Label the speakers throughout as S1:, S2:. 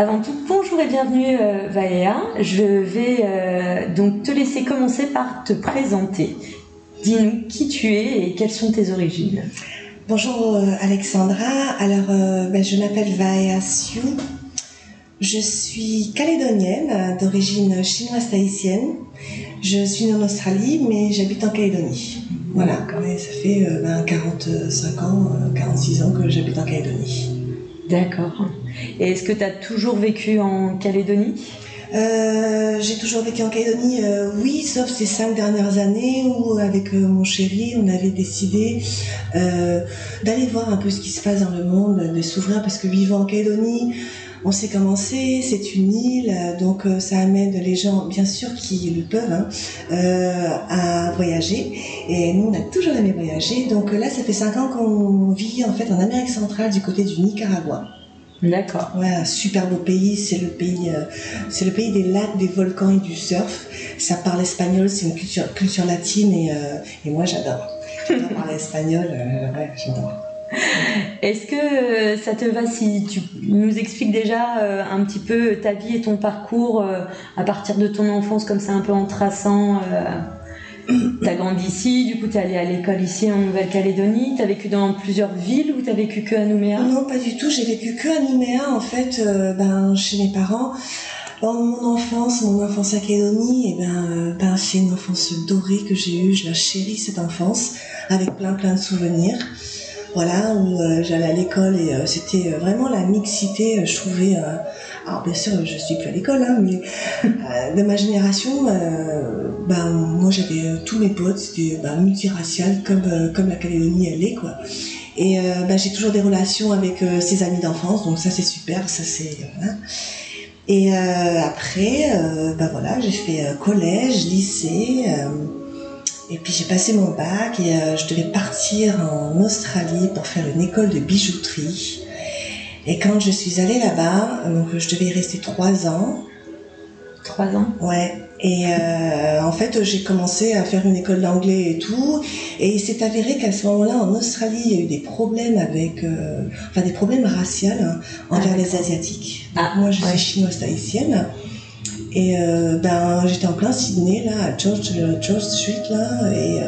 S1: Avant tout, bonjour et bienvenue euh, Valéa. Je vais euh, donc te laisser commencer par te présenter. Dis-nous qui tu es et quelles sont tes origines.
S2: Bonjour euh, Alexandra, alors ben, je m'appelle Vaea Siu, je suis calédonienne d'origine chinoise tahitienne. Je suis née en Australie mais j'habite en Calédonie. Voilà, ça fait ben, 45 ans, 46 ans que j'habite en Calédonie.
S1: D'accord. Et est-ce que tu as toujours vécu en Calédonie?
S2: Euh, j'ai toujours vécu en Calédonie, euh, oui, sauf ces cinq dernières années où, avec euh, mon chéri, on avait décidé d'aller voir un peu ce qui se passe dans le monde, de s'ouvrir, parce que vivant en Calédonie, on sait comment c'est, une île, donc ça amène les gens, bien sûr, qui le peuvent, hein, à voyager. Et nous, on a toujours aimé voyager. Donc là, ça fait cinq ans qu'on vit en fait en Amérique centrale, du côté du Nicaragua.
S1: D'accord.
S2: Ouais, un super beau pays. C'est le pays, euh, c'est le pays des lacs, des volcans et du surf. Ça parle espagnol, c'est une culture, culture latine et, euh, et moi j'adore. J'adore parler espagnol, euh, ouais, j'adore.
S1: Est-ce que ça te va si tu nous expliques déjà un petit peu ta vie et ton parcours à partir de ton enfance, comme ça un peu en traçant T'as grandi ici, du coup t'es allé à l'école ici en Nouvelle-Calédonie, t'as vécu dans plusieurs villes ou t'as vécu que à Nouméa?
S2: Non, pas du tout, j'ai vécu que à Nouméa en fait, euh, ben, chez mes parents. Dans mon enfance, mon enfance à Calédonie, et eh ben, euh, ben c'est une enfance dorée que j'ai eue, je la chéris cette enfance, avec plein plein de souvenirs. Voilà, où euh, j'allais à l'école et c'était vraiment la mixité, je trouvais, alors bien sûr, je suis plus à l'école, hein, mais euh, de ma génération, euh, ben, moi j'avais euh, tous mes potes, c'était ben, multiracial comme, comme la Calédonie elle est quoi. Et ben, j'ai toujours des relations avec ses amis d'enfance, donc ça c'est super, ça c'est. Et après, ben voilà, j'ai fait collège, lycée. Et puis j'ai passé mon bac et je devais partir en Australie pour faire une école de bijouterie. Et quand je suis allée là-bas, donc je devais y rester trois ans.
S1: Trois ans?
S2: Ouais. Et euh, en fait, j'ai commencé à faire une école d'anglais et tout. Et il s'est avéré qu'à ce moment-là, en Australie, il y a eu des problèmes avec, euh, enfin des problèmes raciaux hein, envers ah, les Asiatiques.
S1: Ah,
S2: moi, je suis chinoise tahitienne. Et euh, ben, j'étais en plein Sydney, là, à George, George Street, là. Et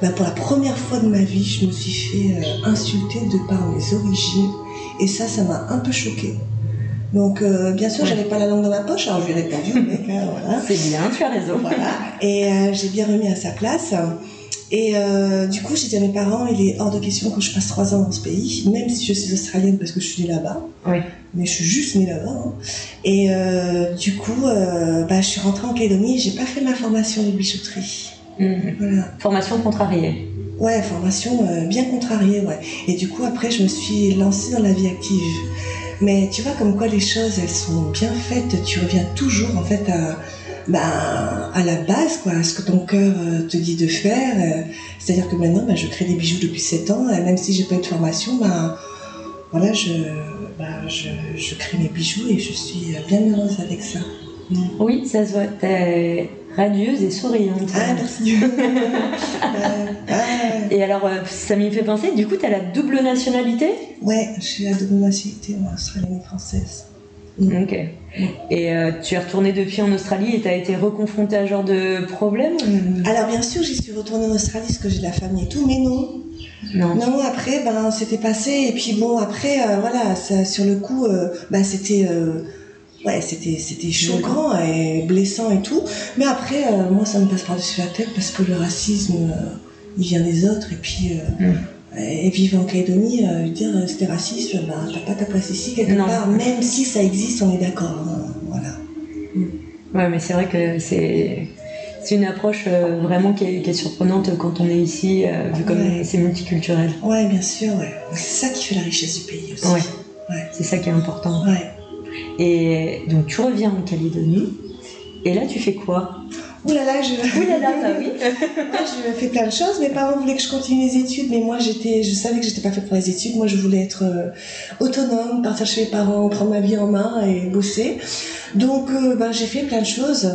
S2: ben, pour la première fois de ma vie, je me suis fait insulter de par mes origines. Et ça, ça m'a un peu choqué. Donc, euh, bien sûr, j'avais pas la langue dans ma poche, alors je lui ai répondu, mec, hein, voilà.
S1: C'est bien, tu as raison.
S2: Voilà. Et euh, j'ai bien remis à sa place. Et euh, du coup, j'ai dit à mes parents, il est hors de question que je passe trois ans dans ce pays, même si je suis australienne parce que je suis née là-bas.
S1: Oui.
S2: Mais je suis juste née là-bas. Hein. Et du coup, bah, je suis rentrée en Calédonie, j'ai pas fait ma formation de bijouterie.
S1: Mhm. Voilà. Formation contrariée.
S2: Ouais, formation euh, bien contrariée, ouais. Et du coup, après, je me suis lancée dans la vie active. Mais tu vois, comme quoi les choses, elles sont bien faites, tu reviens toujours, en fait, à, bah, à la base, quoi, à ce que ton cœur euh, te dit de faire. Euh. C'est-à-dire que maintenant, bah, je crée des bijoux depuis 7 ans, et même si j'ai pas eu de formation, bah, voilà, je, je crée mes bijoux et je suis bien heureuse avec ça.
S1: Oui, ça se voit radieuse et souriante.
S2: Ah, merci.
S1: et alors, euh, ça m'y fait penser, du coup, tu as la double nationalité?
S2: Ouais, j'ai la double nationalité, australienne et française.
S1: Mm. Ok. Et euh, tu es retournée depuis en Australie et tu as été reconfrontée à ce genre de problème
S2: Alors, bien sûr, j'y suis retournée en Australie parce que j'ai de la famille et tout, mais non.
S1: Non.
S2: non. après, ben, c'était passé. Et puis bon, après, euh, voilà, ça, sur le coup, ben, c'était ouais, c'était c'était choquant et blessant et tout. Mais après, euh, moi, ça me passe par-dessus la tête parce que le racisme, euh, il vient des autres. Et puis, euh, mm. et vivre en Calédonie, dire c'était raciste, bah, t'as pas ta place ici quelque part. Même si ça existe, on est d'accord. Hein, voilà.
S1: Mm. Ouais, mais c'est vrai que c'est C'est une approche euh, vraiment qui est, surprenante quand on est ici, euh, vu comme c'est multiculturel.
S2: Ouais, bien sûr, ouais. C'est ça qui fait la richesse du pays aussi.
S1: Ouais. C'est ça qui est important. Ouais. Et donc tu reviens en Calédonie, et là tu fais quoi?
S2: Ouh là là, je.
S1: Ouh là là, bah oui.
S2: je fais plein de choses. Mes parents voulaient que je continue les études, mais moi, j'étais, je savais que j'étais pas faite pour les études. Moi, je voulais être euh, autonome, partir chez mes parents, prendre ma vie en main et bosser. Donc, euh, ben, j'ai fait plein de choses.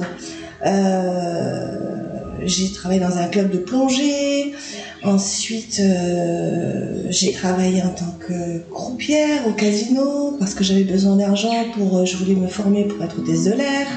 S2: Euh, j'ai travaillé dans un club de plongée. Ensuite, j'ai travaillé en tant que croupière au casino parce que j'avais besoin d'argent pour, je voulais me former pour être hôtesse de l'air,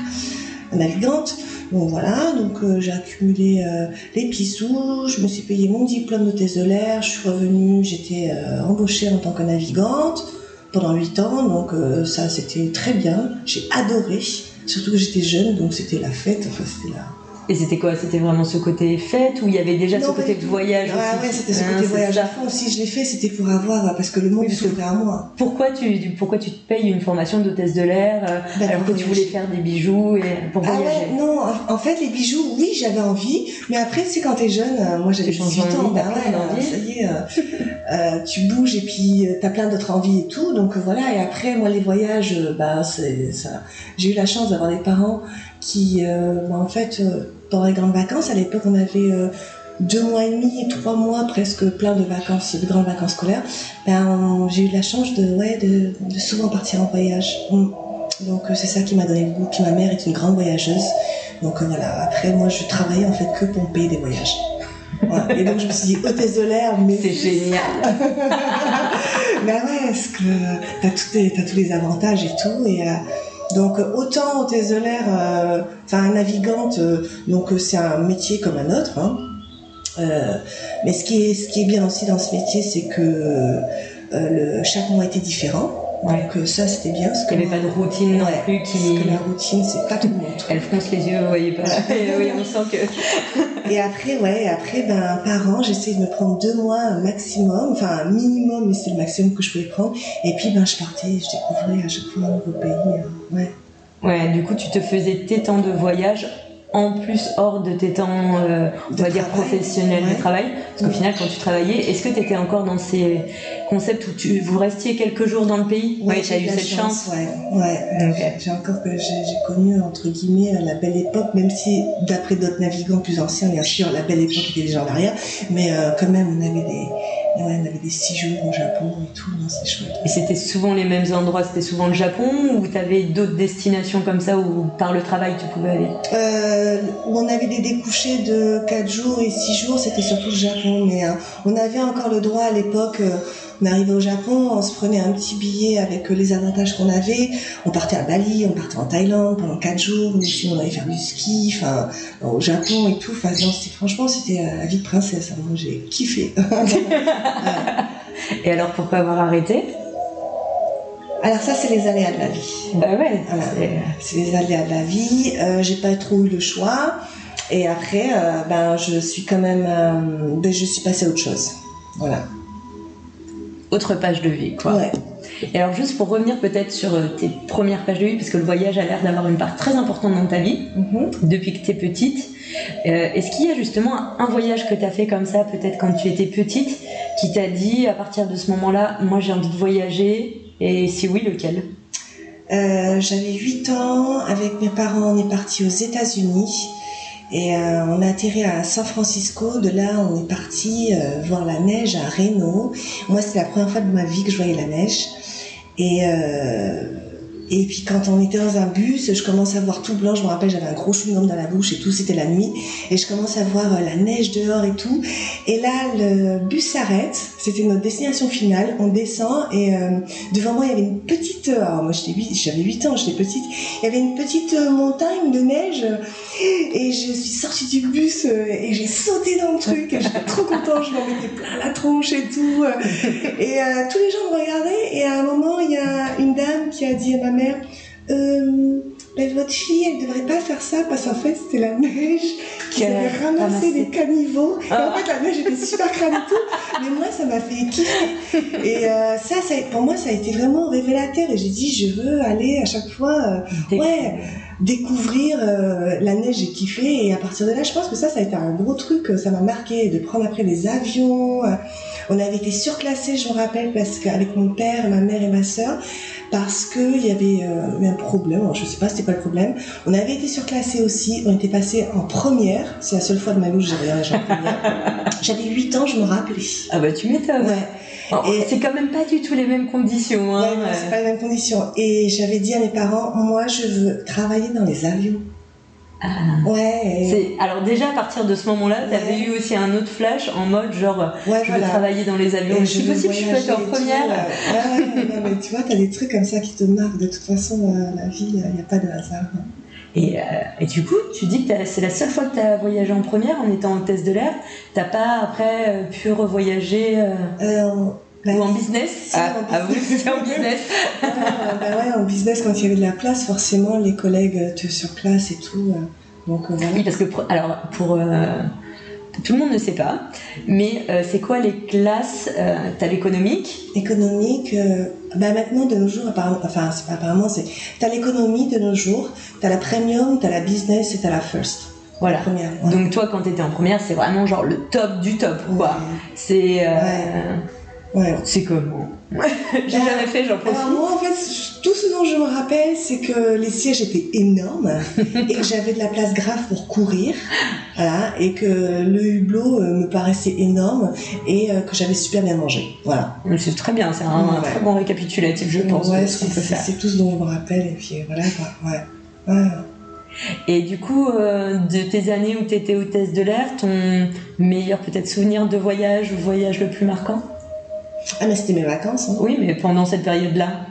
S2: navigante. Donc voilà, donc euh, j'ai accumulé euh, les pissous, je me suis payé mon diplôme d'hôtesse de l'air, je suis revenue, j'étais euh, embauchée en tant que navigante pendant 8 ans, donc ça c'était très bien, j'ai adoré, surtout que j'étais jeune, donc c'était la fête, enfin c'était la
S1: et c'était quoi? C'était vraiment ce côté fête ou il y avait déjà ce côté de voyage
S2: ah,
S1: aussi?
S2: Ouais, c'était ce côté voyage à fond. Si je l'ai fait, c'était pour avoir, parce que le monde s'ouvrait à moi.
S1: Pourquoi tu, pourquoi tu te payes une formation d'hôtesse de l'air euh, ben, alors que tu voulais faire des bijoux et pour ah voyager?
S2: ouais, Non, en, fait, les bijoux, oui, j'avais envie, mais après, c'est quand t'es jeune, euh, moi j'avais 18 ans, bah ouais, ça y est, euh, tu bouges et puis t'as plein d'autres envies et tout, donc voilà. Et après, moi, les voyages, bah, c'est ça. J'ai eu la chance d'avoir des parents qui, bah, en fait pendant les grandes vacances, à l'époque, on avait euh, deux mois et demi, trois mois presque plein de vacances, de grandes vacances scolaires. Ben, j'ai eu la chance de, ouais, de, de souvent partir en voyage. Mm. Donc euh, c'est ça qui m'a donné le goût. Puis ma mère est une grande voyageuse. Donc euh, voilà, après moi je travaillais en fait que pour payer des voyages. Et donc je me suis dit hôtesse de l'air, mais
S1: c'est génial.
S2: ben ouais, parce que t'as tous, tous les avantages et tout. Et, donc autant hôtesse de l'air, euh, enfin navigante, euh, donc c'est un métier comme un autre. Hein. Euh, mais ce qui est ce qui est bien aussi dans ce métier, c'est que le, chaque mois était différent. Donc ça c'était bien.
S1: Parce qu'il n'y avait pas de routine non plus
S2: qui. Parce que la routine c'est pas tout le monde.
S1: Elle fronce les yeux, vous voyez pas. oui, on sent
S2: que. et après ouais, après ben par an j'essaie de me prendre deux mois maximum, enfin un minimum, mais c'est le maximum que je pouvais prendre. Et puis ben je partais, je découvrais à chaque fois un nouveau pays. Hein. Ouais.
S1: Ouais, du coup tu te faisais tes temps de voyage en plus hors de tes temps, euh, on va dire, professionnels de travail Parce qu'au final, quand tu travaillais, est-ce que tu étais encore dans ces concepts où tu, vous restiez quelques jours dans le pays
S2: Oui, j'ai eu cette chance. Ouais, ouais. J'ai encore que j'ai connu, entre guillemets, la belle époque, même si d'après d'autres navigants plus anciens, bien sûr, la belle époque était déjà en arrière, mais euh, quand même, on avait des Ouais, on avait des six jours au Japon et tout, c'est chouette.
S1: Et c'était souvent les mêmes endroits, c'était souvent le Japon ou tu avais d'autres destinations comme ça où par le travail tu pouvais aller?
S2: Euh, On avait des découchés de 4 jours et 6 jours, c'était surtout le Japon, mais euh, on avait encore le droit à l'époque. Euh, on arrivait au Japon, on se prenait un petit billet avec les avantages qu'on avait. On partait à Bali, on partait en Thaïlande pendant 4 jours, on allait faire du ski, enfin, au Japon et tout. Enfin, franchement, c'était la vie de princesse. Hein. J'ai kiffé.
S1: Et alors, pourquoi avoir arrêté?
S2: Alors ça, c'est les aléas de la vie.
S1: Bah ouais.
S2: C'est les aléas de la vie. Euh, j'ai pas trop eu le choix. Et après, euh, ben, je suis quand même, euh, ben, je suis passée à autre chose. Voilà
S1: autre page de vie, quoi. Et alors, juste pour revenir peut-être sur euh, tes premières pages de vie, parce que le voyage a l'air d'avoir une part très importante dans ta vie, mhm. depuis que tu es petite. Euh, est-ce qu'il y a justement un voyage que tu as fait comme ça, peut-être quand tu étais petite, qui t'a dit à partir de ce moment-là, moi j'ai envie de voyager Et si oui, lequel?
S2: Euh, J'avais 8 ans, avec mes parents, on est parti aux États-Unis. Et euh, on a atterri à San Francisco. De là, on est parti euh, voir la neige à Reno. Moi, c'était la première fois de ma vie que je voyais la neige. Et euh, et puis quand on était dans un bus, je commence à voir tout blanc. Je me rappelle, j'avais un gros chewing-gum dans la bouche et tout. C'était la nuit. Et je commence à voir euh, la neige dehors et tout. Et là, le bus s'arrête. C'était notre destination finale. On descend et euh, devant moi, il y avait une petite. Euh, alors moi, j'avais 8 ans, j'étais petite. Il y avait une petite montagne de neige. Et je suis sortie du bus et j'ai sauté dans le truc. J'étais trop contente. Je m'en mettais plein la tronche et tout. Et tous les gens me regardaient. Et à un moment, il y a une dame qui a dit à ma mère, euh, ben, votre fille, elle devrait pas faire ça parce qu'en fait, c'était la neige qui avait ramassé les caniveaux. Et en ah. fait, la neige était super crade et tout. Mais moi, ça m'a fait kiffer. Et euh, ça, ça, pour moi, ça a été vraiment révélateur. Et j'ai dit, je veux aller à chaque fois, euh, ouais, découvrir euh, la neige, j'ai kiffé. Et à partir de là, je pense que ça, ça a été un gros truc. Ça m'a marqué de prendre après les avions. On avait été surclassés, je me rappelle, parce qu'avec mon père, ma mère et ma sœur, parce qu'il y avait eu un problème. Je sais pas, c'était pas le problème. On avait été surclassés aussi. On était passé en première. C'est la seule fois de ma vie où en première. J'avais 8 ans, je me rappelais.
S1: Ah bah tu m'étonnes.
S2: Ouais.
S1: Et c'est quand même pas du tout les mêmes conditions. Hein.
S2: Ouais, non, c'est pas les mêmes conditions. Et j'avais dit à mes parents, moi, je veux travailler dans les avions.
S1: Ah.
S2: Ouais.
S1: Alors déjà à partir de ce moment-là, tu avais eu aussi un autre flash en mode genre
S2: Ouais,
S1: je
S2: voilà.
S1: veux travailler dans les avions. Si possible, je peux être en première.
S2: ouais. Ouais, ouais, non, mais tu vois, t'as des trucs comme ça qui te marquent. De toute façon, euh, la vie, il n'y a pas de hasard.
S1: Et, euh, et du coup, tu dis que c'est la seule fois que tu as voyagé en première en étant hôtesse de l'air. T'as pas après euh, pu revoyager euh,
S2: bah,
S1: ou en business?
S2: si,
S1: Ah,
S2: en business.
S1: c'est en business.
S2: bah ouais, en business, quand il y avait de la place, forcément, les collègues te surclassent et tout. donc voilà.
S1: Oui, parce que alors pour tout le monde ne sait pas, mais euh, c'est quoi les classes euh, T'as l'économique,
S2: Économique, euh, bah maintenant de nos jours, apparemment, enfin c'est pas apparemment, c'est t'as l'économie de nos jours, t'as la premium, t'as la business et t'as la first.
S1: voilà.
S2: La première. ouais.
S1: Donc toi, quand t'étais en première, c'est vraiment genre le top du top, quoi. C'est euh,
S2: Ouais.
S1: c'est comment J'ai jamais fait, j'en profite.
S2: Alors moi en fait, tout ce dont je me rappelle, c'est que les sièges étaient énormes et que j'avais de la place grave pour courir, voilà, et que le hublot euh, me paraissait énorme et euh, que j'avais super bien mangé, voilà.
S1: C'est très bien, c'est un, un
S2: Ouais.
S1: très bon récapitulatif, je pense,
S2: ouais,
S1: ce
S2: c'est tout ce dont je me rappelle et puis voilà quoi, ouais.
S1: Et du coup, euh, de tes années où tu étais hôtesse de l'air, ton meilleur peut-être souvenir de voyage ou voyage le plus marquant?
S2: Ah mais c'était mes vacances. Hein.
S1: Oui, mais pendant cette période-là.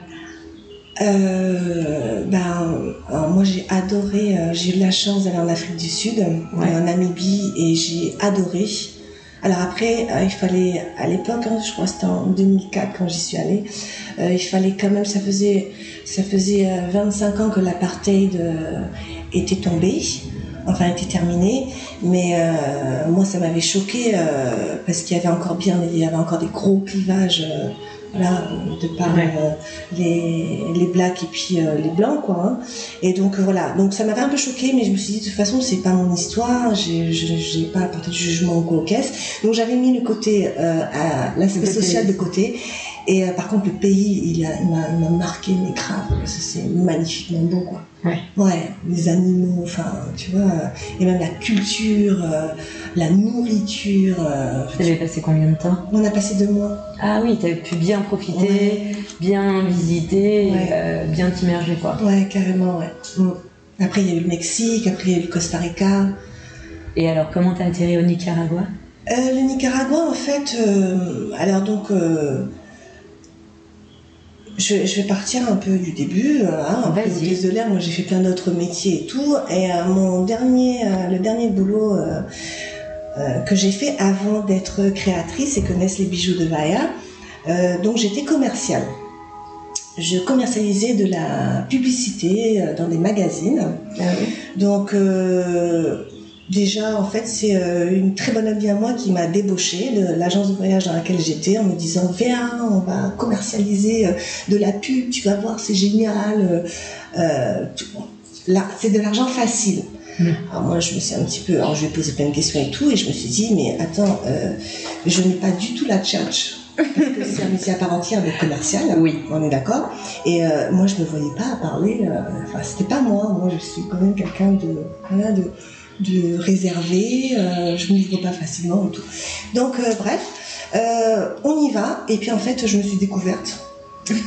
S2: Euh, ben, alors moi j'ai adoré, euh, j'ai eu la chance d'aller en Afrique du Sud,
S1: Ouais.
S2: en Namibie, et j'ai adoré. Alors après, euh, il fallait, à l'époque, hein, je crois que c'était en 2004 quand j'y suis allée, euh, il fallait quand même, ça faisait, ça faisait euh, 25 ans que l'apartheid euh, était tombé, enfin était terminé, mais euh, moi ça m'avait choqué euh, parce qu'il y avait encore bien, il y avait encore des gros clivages. euh, voilà, de par
S1: Ouais.
S2: les, les blacks et puis les blancs quoi hein. et donc voilà donc ça m'avait un peu choqué mais je me suis dit de toute façon c'est pas mon histoire j'ai pas apporté de jugement ou quoi aux caisses donc j'avais mis le côté à l'aspect social de côté et euh, par contre le pays il m'a marqué mais grave parce que c'est magnifiquement beau quoi
S1: Ouais.
S2: ouais les animaux enfin tu vois et même la culture euh, la nourriture euh,
S1: T'avais passé combien de temps?
S2: On a passé deux mois
S1: Ah oui, t'avais pu bien profiter,
S2: Ouais.
S1: bien visiter,
S2: Ouais.
S1: euh, bien t'immerger, quoi.
S2: Ouais, carrément, ouais. Mm. Après, il y a eu le Mexique, après, il y a eu le Costa Rica.
S1: Et alors, comment t'as atterri au Nicaragua?
S2: Le Nicaragua, en fait, alors donc, je, je vais partir un peu du début. euh, Hein, de l'air, moi j'ai fait plein d'autres métiers et tout. Et euh, mon dernier, euh, le dernier boulot euh, que j'ai fait avant d'être créatrice et que naissent les bijoux de Vaya, donc j'étais commerciale. Je commercialisais de la publicité dans des magazines.
S1: Ah oui.
S2: Donc déjà en fait c'est euh, une très bonne amie à moi qui m'a débauchée de l'agence de voyage dans laquelle j'étais en me disant viens on va commercialiser euh, de la pub tu vas voir c'est génial euh, là c'est de l'argent facile
S1: Mm.
S2: alors moi je me suis un petit peu alors je lui ai posé plein de questions et tout et je me suis dit mais attends euh, je n'ai pas du tout la tchatch parce que c'est un métier à part entière de commercial
S1: Oui.
S2: on est d'accord et euh, moi, je me voyais pas parler. euh, Enfin, c'était pas moi. Moi, je suis quand même quelqu'un de, de réservé. euh, je m'ouvre pas facilement et tout. Donc, euh, bref, euh, on y va. Et puis, en fait, je me suis découverte.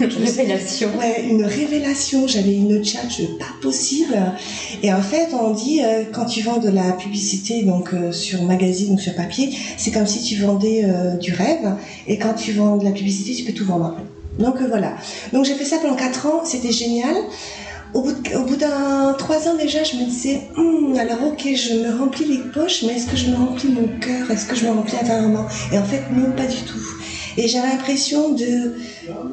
S1: Révélation.
S2: Ouais, une révélation. J'avais une tchatch pas possible. Et en fait, on dit euh, quand tu vends de la publicité, donc sur magazine ou sur papier, c'est comme si tu vendais du rêve. Et quand tu vends de la publicité, tu peux tout vendre. Donc voilà. Donc j'ai fait ça pendant 4 ans. C'était génial. Au bout, d'un trois ans déjà, je me disais, Hum, alors ok, je me remplis les poches, mais est-ce que je me remplis mon cœur? Est-ce que je me remplis intérieurement? Et en fait, non, pas du tout. Et j'avais l'impression de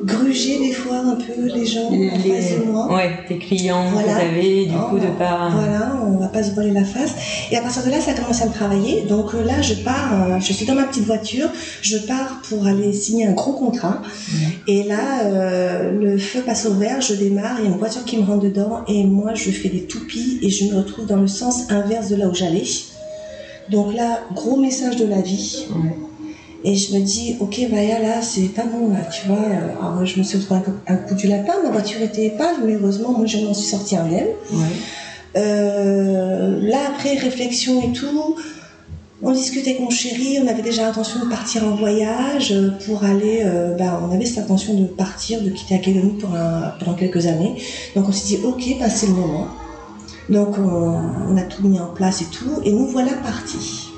S2: gruger des fois un peu les gens
S1: Les-
S2: en face de moi.
S1: Ouais, tes clients
S2: Voilà.
S1: que t'avais, du
S2: Oh,
S1: coup, de pas.
S2: Voilà, on va pas se voiler la face. Et à partir de là, ça a commencé à me travailler. Donc euh, là, je pars, euh, je suis dans ma petite voiture, je pars pour aller signer un gros contrat. Et là, euh, le feu passe au vert, je démarre, il y a une voiture qui me rentre dedans et moi, je fais des toupies et je me retrouve dans le sens inverse de là où j'allais. Donc là, gros message de la vie. Et je me dis, ok, Vaya, là, c'est pas bon, là, tu vois. euh, Alors, je me suis retrouvée un, un coup du lapin, ma voiture était épave, mais heureusement, moi, je m'en suis sortie indemne.
S1: Ouais.
S2: Euh, là, après réflexion et tout, on discutait avec mon chéri, on avait déjà l'intention de partir en voyage euh, pour aller. euh, ben, on avait cette intention de partir, de quitter la Calédonie pour un- pendant quelques années. Donc on s'est dit, ok, ben, c'est le moment. Donc on, on a tout mis en place et tout, et nous voilà partis.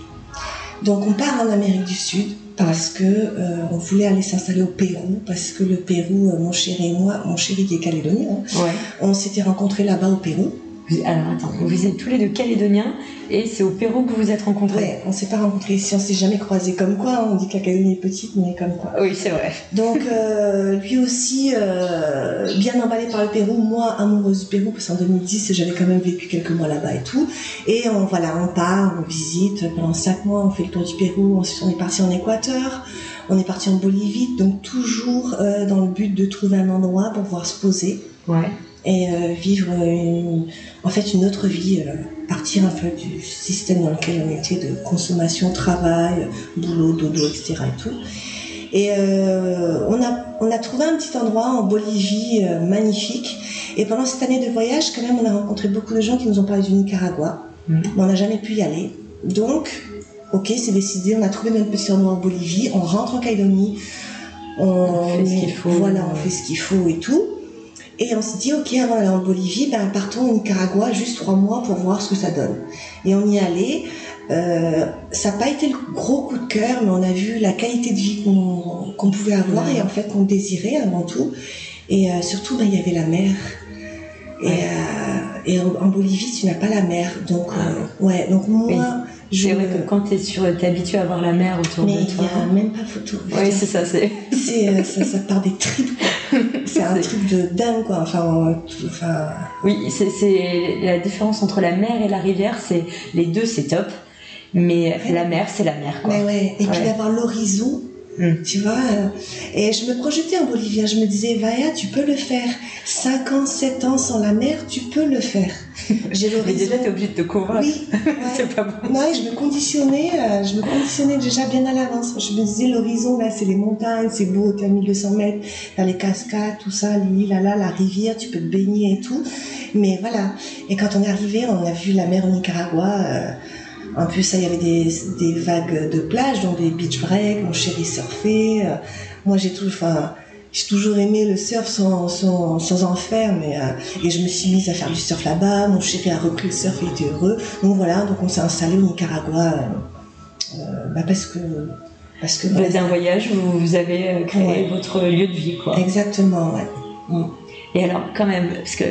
S2: Donc on part en Amérique du Sud parce que euh, on voulait aller s'installer au Pérou parce que le Pérou, euh, mon chéri et moi, mon chéri qui est calédonien, hein,
S1: Ouais.
S2: on s'était rencontrés là-bas au Pérou.
S1: Vous- Alors attends, vous êtes tous les deux calédoniens et c'est au Pérou que vous vous êtes rencontrés.
S2: Ouais, on s'est pas rencontrés ici, on s'est jamais croisés comme quoi. hein. On dit que la Calédonie est petite, mais comme quoi.
S1: Oui, c'est vrai.
S2: Donc euh, lui aussi, euh, bien emballé par le Pérou, moi amoureuse du Pérou, parce qu'en 2010 j'avais quand même vécu quelques mois là-bas et tout. Et on, voilà, on part, on visite, pendant cinq mois on fait le tour du Pérou, ensuite on est parti en Équateur, on est parti en Bolivie, donc toujours euh, dans le but de trouver un endroit pour pouvoir se poser
S1: Ouais.
S2: Et euh, vivre une- en fait une autre vie, euh, partir un peu du système dans lequel on était de consommation, travail, boulot, dodo, etc. et tout. Et euh, on, a, on a trouvé un petit endroit en Bolivie magnifique. Et pendant cette année de voyage, quand même, on a rencontré beaucoup de gens qui nous ont parlé du Nicaragua.
S1: Mhm.
S2: Mais on n'a jamais pu y aller. Donc, ok, c'est décidé, on a trouvé notre petit endroit en Bolivie, on rentre en Calédonie, on,
S1: On fait ce qu'il faut.
S2: Voilà, on fait ce qu'il faut et tout. Et on s'est dit, ok, avant d'aller en Bolivie, ben, partons au Nicaragua juste trois mois pour voir ce que ça donne. Et on y est allé. Euh, ça n'a pas été le gros coup de cœur, mais on a vu la qualité de vie qu'on qu'on pouvait avoir
S1: Ouais.
S2: et en fait qu'on désirait avant tout. Et euh, surtout, ben, il y avait la mer. Et,
S1: Ouais.
S2: euh, et en Bolivie, tu n'as pas la mer. Donc, euh, ouais, donc moi,
S1: Oui. C'est vrai que quand t'es sur, t'es habitué à voir la mer autour
S2: Mais
S1: de
S2: il
S1: toi.
S2: n'y a même pas photo.
S1: Oui, c'est ça, c'est.
S2: C'est, euh, ça, ça part des tripes. C'est un truc de dingue, quoi. Enfin, tout- enfin
S1: Oui, c'est la différence entre la mer et la rivière, c'est les deux, c'est top, mais
S2: Ouais.
S1: la mer, c'est la mer, quoi.
S2: mais ouais. Et puis d'avoir l'horizon,
S1: Mm.
S2: tu vois. euh, et je me projetais en Bolivien. Je me disais, Vaya, tu peux le faire. 5 ans, 7 ans sans la mer, tu peux le faire. J'ai
S1: Mais déjà, t'es obligé de te convaincre.
S2: Oui, ouais.
S1: c'est pas bon.
S2: Non, et je me conditionnais, euh, je me conditionnais déjà bien à l'avance. Je me disais, l'horizon, là, c'est les montagnes, c'est beau, t'es à 1200 mètres, t'as les cascades, tout ça, l'île, là, là, la rivière, tu peux te baigner et tout. Mais voilà. Et quand on est arrivé, on a vu la mer au Nicaragua. euh, en plus, ça, il y avait des, des vagues de plage, donc des beach breaks, mon chéri surfait. euh, moi, j'ai toujours, enfin, j'ai toujours aimé le surf sans, sans, sans en faire, mais, euh, et je me suis mise à faire du surf là-bas. Mon chéri a repris le surf, il était heureux. Donc voilà, donc on s'est installé au Nicaragua euh, bah parce que parce que
S1: Bah, D'un voyage où vous avez créé
S2: Ouais.
S1: votre lieu de vie, quoi.
S2: exactement ouais.
S1: Et alors, quand même, parce que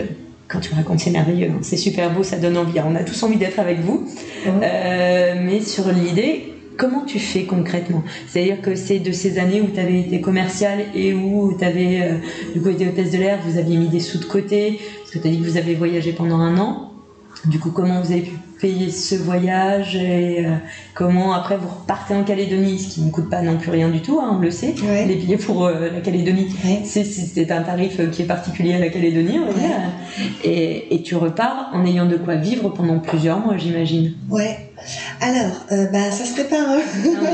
S1: quand tu racontes, c'est merveilleux, hein, c'est super beau, ça donne envie. On a tous envie d'être avec vous.
S2: Mhm.
S1: Euh, mais sur l'idée, comment tu fais concrètement? C'est-à-dire que c'est de ces années où tu avais été commercial et où tu avais, du coup, été hôtesse de l'air, vous aviez mis des sous de côté, parce que tu as dit que vous avez voyagé pendant un an. Du coup, comment vous avez pu payer ce voyage et euh, comment après vous repartez en Calédonie, ce qui ne coûte pas non plus rien du tout, hein, on le sait.
S2: Ouais.
S1: Les billets pour euh, la Calédonie,
S2: Ouais.
S1: c'est un tarif euh, qui est particulier à la Calédonie, on va dire. Et, et tu repars en ayant de quoi vivre pendant plusieurs mois, j'imagine.
S2: Ouais. Alors, euh, bah, ça se prépare. Hein.
S1: Non,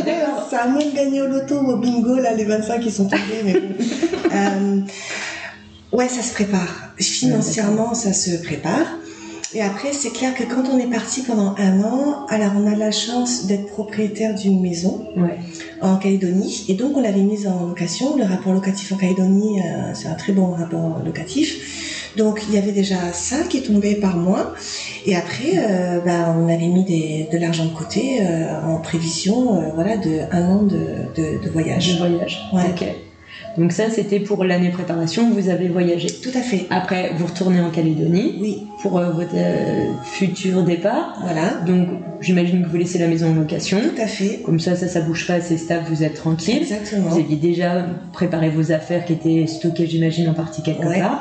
S2: c'est à moins de gagner au loto ou au bingo, là, les 25 qui sont tombés. mais bon. Ouais, ça se prépare. Financièrement, ça se prépare. Et après, c'est clair que quand on est parti pendant un an, alors on a la chance d'être propriétaire d'une maison
S1: Ouais.
S2: en Calédonie. Et donc, on l'avait mise en location. Le rapport locatif en Calédonie, euh, c'est un très bon rapport locatif. Donc, il y avait déjà ça qui tombait par mois. Et après, euh, bah, on avait mis des, de l'argent de côté euh, en prévision euh, voilà, de un an de, de, de voyage.
S1: voyage.
S2: Ouais.
S1: Ok. Donc ça, c'était pour l'année préparation, vous avez voyagé.
S2: Tout à fait.
S1: Après, vous retournez en Calédonie.
S2: Oui.
S1: Pour euh, votre euh, futur départ.
S2: Voilà.
S1: Donc j'imagine que vous laissez la maison en location.
S2: Tout à fait.
S1: Comme ça, ça, ça bouge pas, c'est stable, vous êtes tranquille.
S2: Exactement.
S1: Vous aviez déjà préparé vos affaires qui étaient stockées, j'imagine, en partie quelque
S2: Ouais.
S1: part.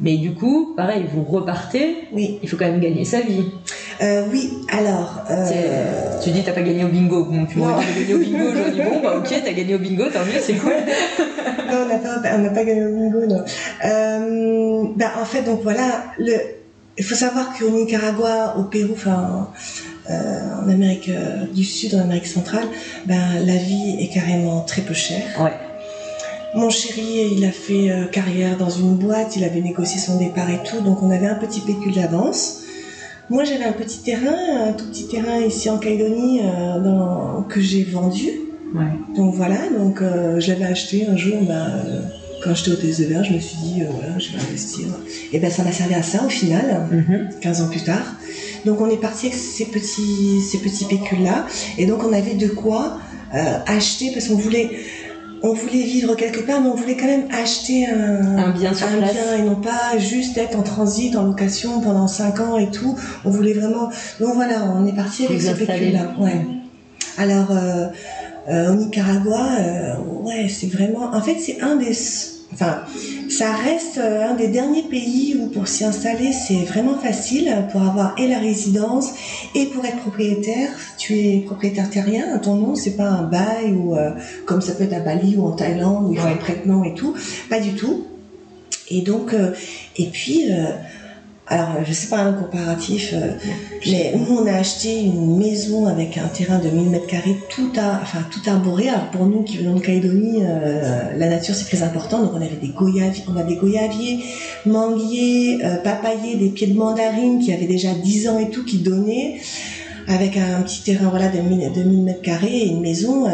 S1: Mais du coup, pareil, vous repartez,
S2: Oui.
S1: il faut quand même gagner sa vie.
S2: Euh, oui. Alors. euh,
S1: Tu dis t'as pas gagné au bingo. Bon, tu t'as gagné au bingo. Dit bon, bah ok, t'as gagné au bingo, tant mieux, c'est cool.
S2: Non, on n'a pas, pas gagné au bingo, non. Euh, bah, en fait, donc voilà, le, il faut savoir qu'au Nicaragua, au Pérou, enfin, euh, en Amérique du Sud, en Amérique centrale, ben, la vie est carrément très peu chère.
S1: Ouais.
S2: Mon chéri, il a fait euh, carrière dans une boîte, il avait négocié son départ et tout, donc on avait un petit pécule d'avance. Moi, j'avais un petit terrain, un tout petit terrain ici en Calédonie euh, dans- que j'ai vendu.
S1: Ouais.
S2: Donc voilà, donc euh, je l'avais acheté un jour, bah, quand j'étais au TSER, je me suis dit, voilà, je vais investir. Et ben ça m'a servi à ça au final,
S1: Mhm.
S2: 15 ans plus tard. Donc on est parti avec ces petits, ces petits pécules-là, et donc on avait de quoi acheter, parce qu'on voulait, on voulait vivre quelque part, mais on voulait quand même acheter un,
S1: Un bien sur
S2: un
S1: place.
S2: bien, et non pas juste être en transit, en location pendant 5 ans et tout. On voulait vraiment... Donc voilà, on est parti avec
S1: Vous
S2: ce pécule-là. Ouais. Alors, euh, euh, au Nicaragua, euh, ouais, c'est vraiment. En fait, c'est un des. Enfin, ça reste euh, un des derniers pays où pour s'y installer, c'est vraiment facile pour avoir et la résidence et pour être propriétaire. Tu es propriétaire terrien, ton nom, c'est pas un bail ou euh, comme ça peut être à Bali ou en Thaïlande où il faut
S1: Ouais.
S2: un prête-nom et tout. Pas du tout. Et donc, euh, et puis. euh, alors, je sais pas un comparatif, euh, mais nous, on a acheté une maison avec un terrain de 1000 mètres carrés, tout, à, enfin, tout arboré. Alors, pour nous qui venons de Calédonie, euh, la nature, c'est très important. Donc, on avait des goyaviers, on a des goyaviers, manguiers, euh, papayers, des pieds de mandarine qui avaient déjà 10 ans et tout, qui donnaient, avec un petit terrain, voilà, de 1000, de 1000 mètres carrés et une maison.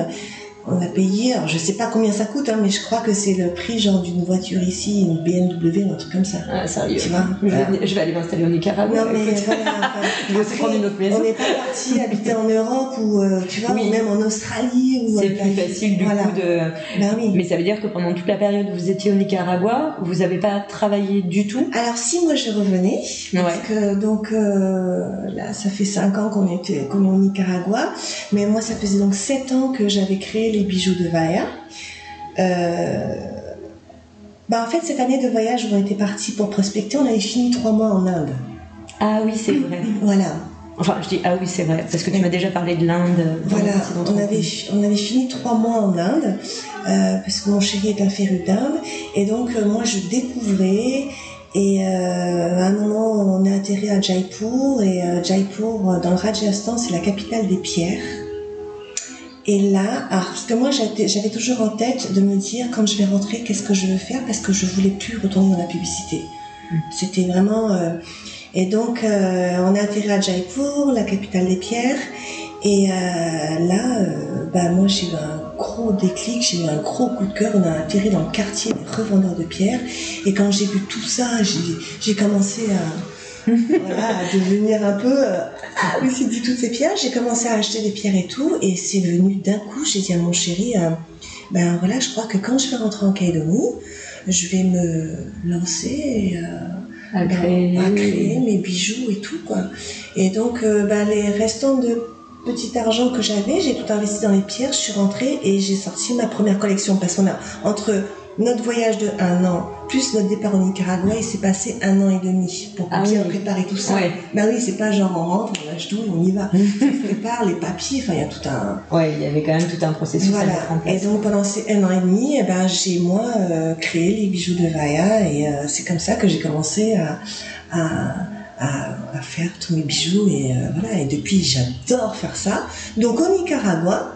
S2: On a payé, alors je sais pas combien ça coûte, hein, mais je crois que c'est le prix genre d'une voiture ici, une BMW un truc comme ça.
S1: Ah, sérieux.
S2: Tu vois,
S1: je, vais,
S2: voilà.
S1: venir- je vais aller m'installer au Nicaragua.
S2: Non mais voilà. enfin,
S1: Je vais aussi prendre une autre maison.
S2: On n'est pas parti habiter en Europe ou euh, tu vois
S1: Oui.
S2: ou même en Australie
S1: C'est plus facile du
S2: voilà.
S1: coup de.
S2: Ben oui.
S1: Mais ça veut dire que pendant toute la période où vous étiez au Nicaragua, vous n'avez pas travaillé du tout?
S2: Alors si moi je revenais, parce
S1: Ouais.
S2: que donc euh, là ça fait cinq ans qu'on était qu'on est au Nicaragua, mais moi ça faisait donc sept ans que j'avais créé les bijoux de Vaea. Euh, bah en fait cette année de voyage où on était parti pour prospecter, on avait fini trois mois en Inde.
S1: Ah oui, c'est vrai.
S2: Voilà.
S1: Enfin, je dis ah oui, c'est vrai, parce que tu m'as déjà parlé de l'Inde. dans
S2: Voilà, on avait, on avait fini trois mois en Inde, euh, parce que mon chéri est un féru d'Inde, et donc euh, moi je découvrais, et euh, à un moment on a atterri à Jaipur, et euh, Jaipur, euh, dans le Rajasthan, c'est la capitale des pierres. Et là, alors, parce que moi j'avais toujours en tête de me dire quand je vais rentrer, qu'est-ce que je veux faire, parce que je voulais plus retourner dans la publicité.
S1: Mm.
S2: C'était vraiment... euh, et donc euh, on a atterri à Jaipur, la capitale des pierres, et euh, là, euh, bah, moi j'ai eu un gros déclic, j'ai eu un gros coup de cœur. On a atterri dans le quartier des revendeurs de pierres. Et quand j'ai vu tout ça, j'ai- j'ai commencé à, voilà, à devenir un peu. Euh, ah oui, c'est dit toutes ces pierres. J'ai commencé à acheter des pierres et tout. Et c'est venu d'un coup. J'ai dit à mon chéri, euh, ben voilà, je crois que quand je vais rentrer en Calédonie, je vais me lancer et, euh,
S1: à
S2: ben,
S1: créer.
S2: à créer mes bijoux et tout quoi. Et donc euh, ben, les restants de petit argent que j'avais, j'ai tout investi dans les pierres, je suis rentrée et j'ai sorti ma première collection parce qu'on a entre notre voyage de un an plus notre départ au Nicaragua, il s'est passé un an et demi pour
S1: Ah
S2: bien
S1: oui.
S2: préparer tout ça.
S1: Ouais.
S2: Ben oui, c'est pas genre on rentre, on lâche tout, on y va. on prépare les papiers, enfin il y a tout un,
S1: Ouais, il y avait quand même tout un processus
S2: voilà.
S1: en
S2: Et donc pendant ces un an et demi, eh ben, j'ai moi euh, créé les bijoux de Vaya et euh, c'est comme ça que j'ai commencé à, à, à, à faire tous mes bijoux et euh, voilà. Et depuis, j'adore faire ça. Donc au Nicaragua,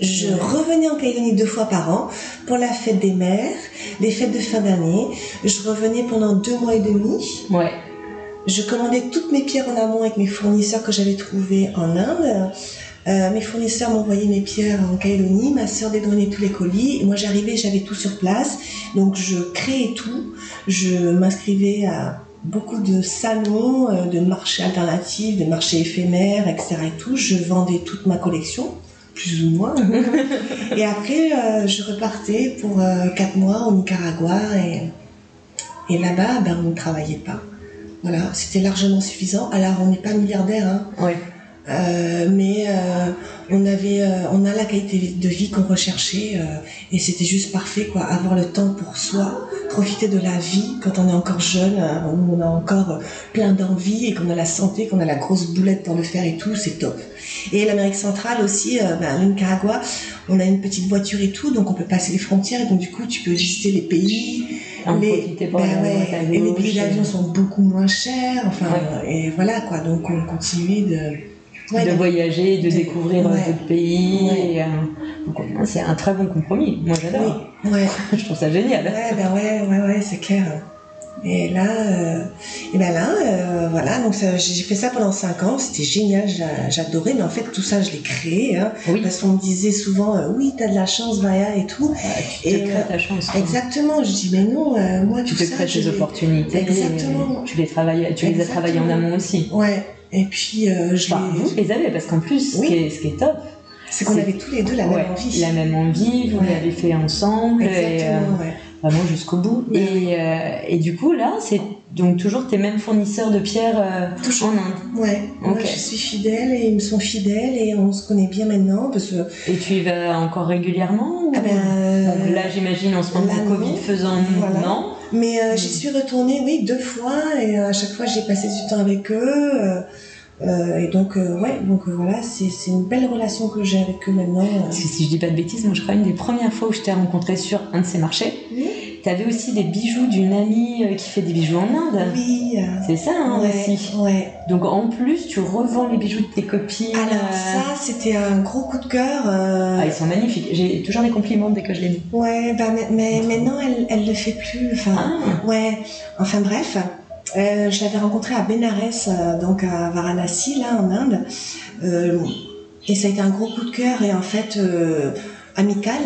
S2: je revenais en Calédonie deux fois par an pour la fête des mères, les fêtes de fin d'année. Je revenais pendant deux mois et demi.
S1: Ouais.
S2: Je commandais toutes mes pierres en amont avec mes fournisseurs que j'avais trouvés en Inde. Euh, mes fournisseurs m'envoyaient mes pierres en Calédonie, ma sœur dédouanait tous les colis. Et moi j'arrivais, j'avais tout sur place. Donc je créais tout. Je m'inscrivais à beaucoup de salons, euh, de marchés alternatifs, de marchés éphémères, etc. Et tout. Je vendais toute ma collection. Plus ou moins. et après, euh, je repartais pour euh, quatre mois au Nicaragua et, et là-bas, ben, on ne travaillait pas. Voilà, c'était largement suffisant. Alors, on n'est pas milliardaire, hein,
S1: Oui.
S2: Euh, mais euh, on avait, euh, on a la qualité de vie qu'on recherchait euh, et c'était juste parfait, quoi. Avoir le temps pour soi, profiter de la vie quand on est encore jeune, hein, où on a encore plein d'envie et qu'on a la santé, qu'on a la grosse boulette pour le faire et tout, c'est top. Et l'Amérique centrale aussi, euh, ben, le Nicaragua, on a une petite voiture et tout, donc on peut passer les frontières et donc du coup tu peux visiter les pays.
S1: En
S2: Les- ben
S1: à
S2: ouais, et les billets d'avion sont beaucoup moins chers, enfin,
S1: Ouais.
S2: et voilà quoi, donc on continue de. Ouais,
S1: de
S2: donc-
S1: voyager, de
S2: de-
S1: découvrir euh,
S2: ouais.
S1: d'autres pays.
S2: Ouais.
S1: euh, c'est un très bon compromis. Moi, j'adore.
S2: Oui.
S1: Je trouve ça génial.
S2: Ouais, ben ouais, ouais, ouais, c'est clair. Et là, euh, et ben là, euh, voilà, donc j'ai fait ça pendant 5 ans, c'était génial, j'a- j'adorais, mais en fait tout ça je l'ai créé, hein,
S1: Oui,
S2: parce qu'on me disait souvent, euh, oui, t'as de la chance, Maya et tout.
S1: euh, tu te crées ta chance.
S2: Exactement, je dis, mais non, moi
S1: Tu
S2: tout
S1: te
S2: ça,
S1: crées tes opportunités.
S2: Exactement.
S1: Tu les, travailles, tu les as travaillées en amont aussi.
S2: Ouais, et puis euh, je
S1: Enfin, vous les avez, parce qu'en plus,
S2: Oui.
S1: ce, qui est, ce qui est top,
S2: c'est qu'on avait tous les deux la
S1: ouais,
S2: même envie.
S1: la même envie, vous
S2: Ouais.
S1: l'avez fait ensemble, et, euh,
S2: ouais.
S1: vraiment jusqu'au bout. Et, euh, et du coup, là, c'est donc toujours tes mêmes fournisseurs de pierres euh, en Inde.
S2: Ouais, moi je suis fidèle et ils me sont fidèles et on se connaît bien maintenant parce que
S1: Et tu y vas encore régulièrement ou-
S2: ah ben,
S1: là, j'imagine, en ce moment, Covid faisant,
S2: Voilà.
S1: non
S2: Mais euh,
S1: Mm.
S2: j'y suis retournée, oui, deux fois, et euh, à chaque fois j'ai passé du temps avec eux. euh, euh, et donc, euh, ouais, donc voilà, c'est c'est une belle relation que j'ai avec eux maintenant.
S1: que si je dis pas de bêtises, moi je crois une des premières fois où je t'ai rencontré sur un de ces marchés,
S2: Oui,
S1: tu avais aussi des bijoux d'une amie euh, qui fait des bijoux en Inde.
S2: oui, euh,
S1: C'est ça hein,
S2: ouais,
S1: aussi.
S2: ouais.
S1: Donc en plus, tu revends les bijoux de tes copines.
S2: Alors
S1: euh,
S2: ça, c'était un gros coup de cœur. euh,
S1: Ah, ils sont magnifiques. J'ai toujours des compliments dès que je les dis.
S2: ouais, bah, mais, mais maintenant, elle, elle le fait plus. Enfin,
S1: Ah,
S2: Ouais, enfin bref, euh, je l'avais rencontré à Benares, euh, donc à Varanasi, là en Inde, Euh, et ça a été un gros coup de cœur et en fait amical.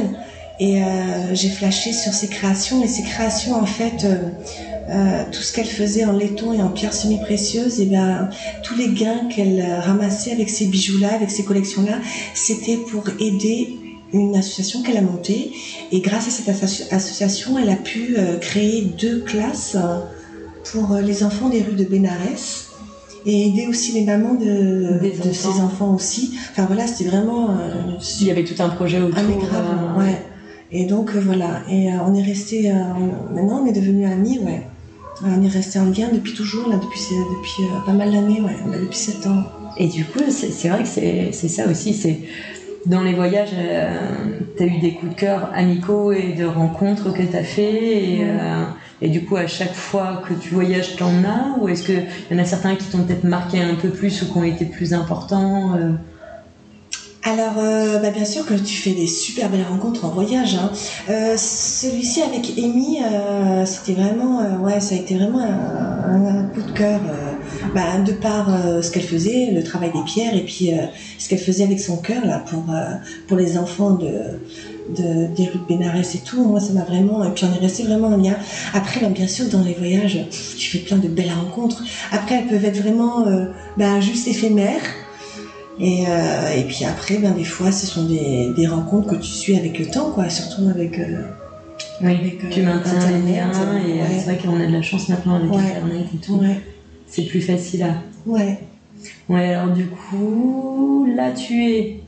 S2: Et euh, j'ai flashé sur ses créations et ses créations en fait. euh, euh, tout ce qu'elle faisait en laiton et en pierres semi-précieuses, et ben tous les gains qu'elle euh, ramassait avec ces bijoux-là, avec ces collections-là, c'était pour aider une association qu'elle a montée. Et grâce à cette asso- association, elle a pu euh, créer deux classes pour les enfants des rues de Bénarès et aider aussi les mamans de,
S1: Des
S2: de ces
S1: enfants.
S2: enfants aussi. Enfin voilà, c'était vraiment euh,
S1: il y avait tout un projet autour.
S2: ah mais grave,
S1: euh,
S2: ouais. Et donc euh, voilà, et euh, on est resté, euh, maintenant on est devenus amis, ouais. Euh, On est resté en lien depuis toujours, là, depuis, depuis euh, pas mal d'années, ouais, depuis 7 ans.
S1: Et du coup, c'est vrai que c'est ça aussi. C'est dans les voyages, tu as eu des coups de cœur amicaux et de rencontres que tu as fait. Et, euh, et du coup, à chaque fois que tu voyages, tu en as Ou est-ce qu'il y en a certains qui t'ont peut-être marqué un peu plus ou qui ont été plus importants euh?
S2: Alors, euh, bah, bien sûr que tu fais des super belles rencontres en voyage. Hein. Euh, Celui-ci avec Amy, euh, c'était vraiment, ouais, ça a été vraiment un, coup de cœur. bah, de par ce qu'elle faisait, le travail des pierres, et puis ce qu'elle faisait avec son cœur pour les enfants de, de des rues Bénarès et tout. Moi, ça m'a vraiment. Et puis on est resté vraiment en lien. Après, bah, bien sûr, dans les voyages, tu fais plein de belles rencontres. Après, elles peuvent être vraiment, juste éphémères. Et, euh, et puis après, ben, des fois, ce sont des, des rencontres que tu suis avec le temps, quoi, surtout avec. euh,
S1: Oui,
S2: Avec, euh,
S1: tu maintiens les liens. Et euh,
S2: ouais.
S1: c'est vrai qu'on a de la chance maintenant avec
S2: Ouais.
S1: Internet et tout.
S2: ouais,
S1: C'est plus facile à.
S2: ouais.
S1: Ouais, alors du coup, là, tu es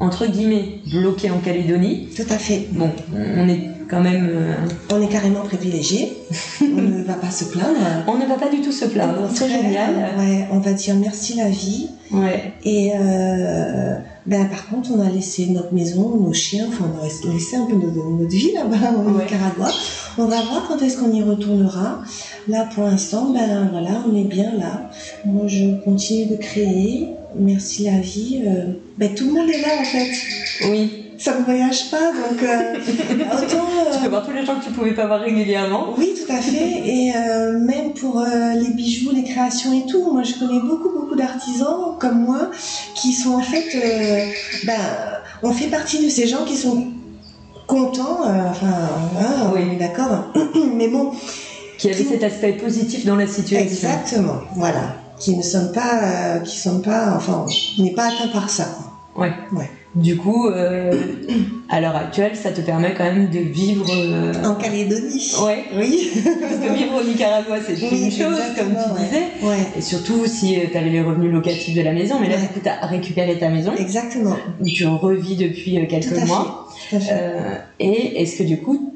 S1: entre guillemets bloqué en Calédonie.
S2: Tout à fait.
S1: Bon, on est quand même. euh,
S2: On est carrément privilégiés. on ne va pas se plaindre.
S1: On ne va pas du tout se plaindre, c'est génial.
S2: Ouais, on va dire merci la vie.
S1: Ouais.
S2: Et euh, ben, par contre, on a laissé notre maison, nos chiens, enfin, on a laissé un peu notre, notre vie là-bas au
S1: Ouais.
S2: Nicaragua. On va voir quand est-ce qu'on y retournera. Là, pour l'instant, ben voilà, on est bien là. Moi, je continue de créer. Merci la vie. Euh, ben, tout le monde est là en fait.
S1: Oui.
S2: Ça ne voyage pas, donc euh, autant.
S1: Tu
S2: euh,
S1: peux voir tous les gens que tu pouvais pas voir régulièrement.
S2: oui, tout à fait. Et euh, même pour euh, les bijoux, les créations et tout, moi je connais beaucoup, beaucoup d'artisans comme moi qui sont en fait. euh, ben, on fait partie de ces gens qui sont contents, euh, enfin, voilà,
S1: Oui.
S2: on est d'accord. Mais bon,
S1: Qui avait cet aspect positif dans la situation.
S2: exactement, voilà. Qui ne sommes pas. euh, qui sont pas. Enfin, on n'est pas atteint par ça.
S1: Ouais.
S2: Ouais.
S1: Du coup, euh, à l'heure actuelle, ça te permet quand même de vivre. euh,
S2: En Calédonie.
S1: Ouais,
S2: Oui.
S1: parce que vivre au Nicaragua, c'est
S2: Oui,
S1: une chose, comme tu
S2: ouais.
S1: disais.
S2: Ouais,
S1: Et surtout si tu avais les revenus locatifs de la maison, mais là,
S2: Ouais.
S1: du coup, tu as récupéré ta maison,
S2: exactement.
S1: tu revis depuis euh, quelques
S2: Tout
S1: mois.
S2: fait. Tout à fait.
S1: Euh, et est-ce que du coup,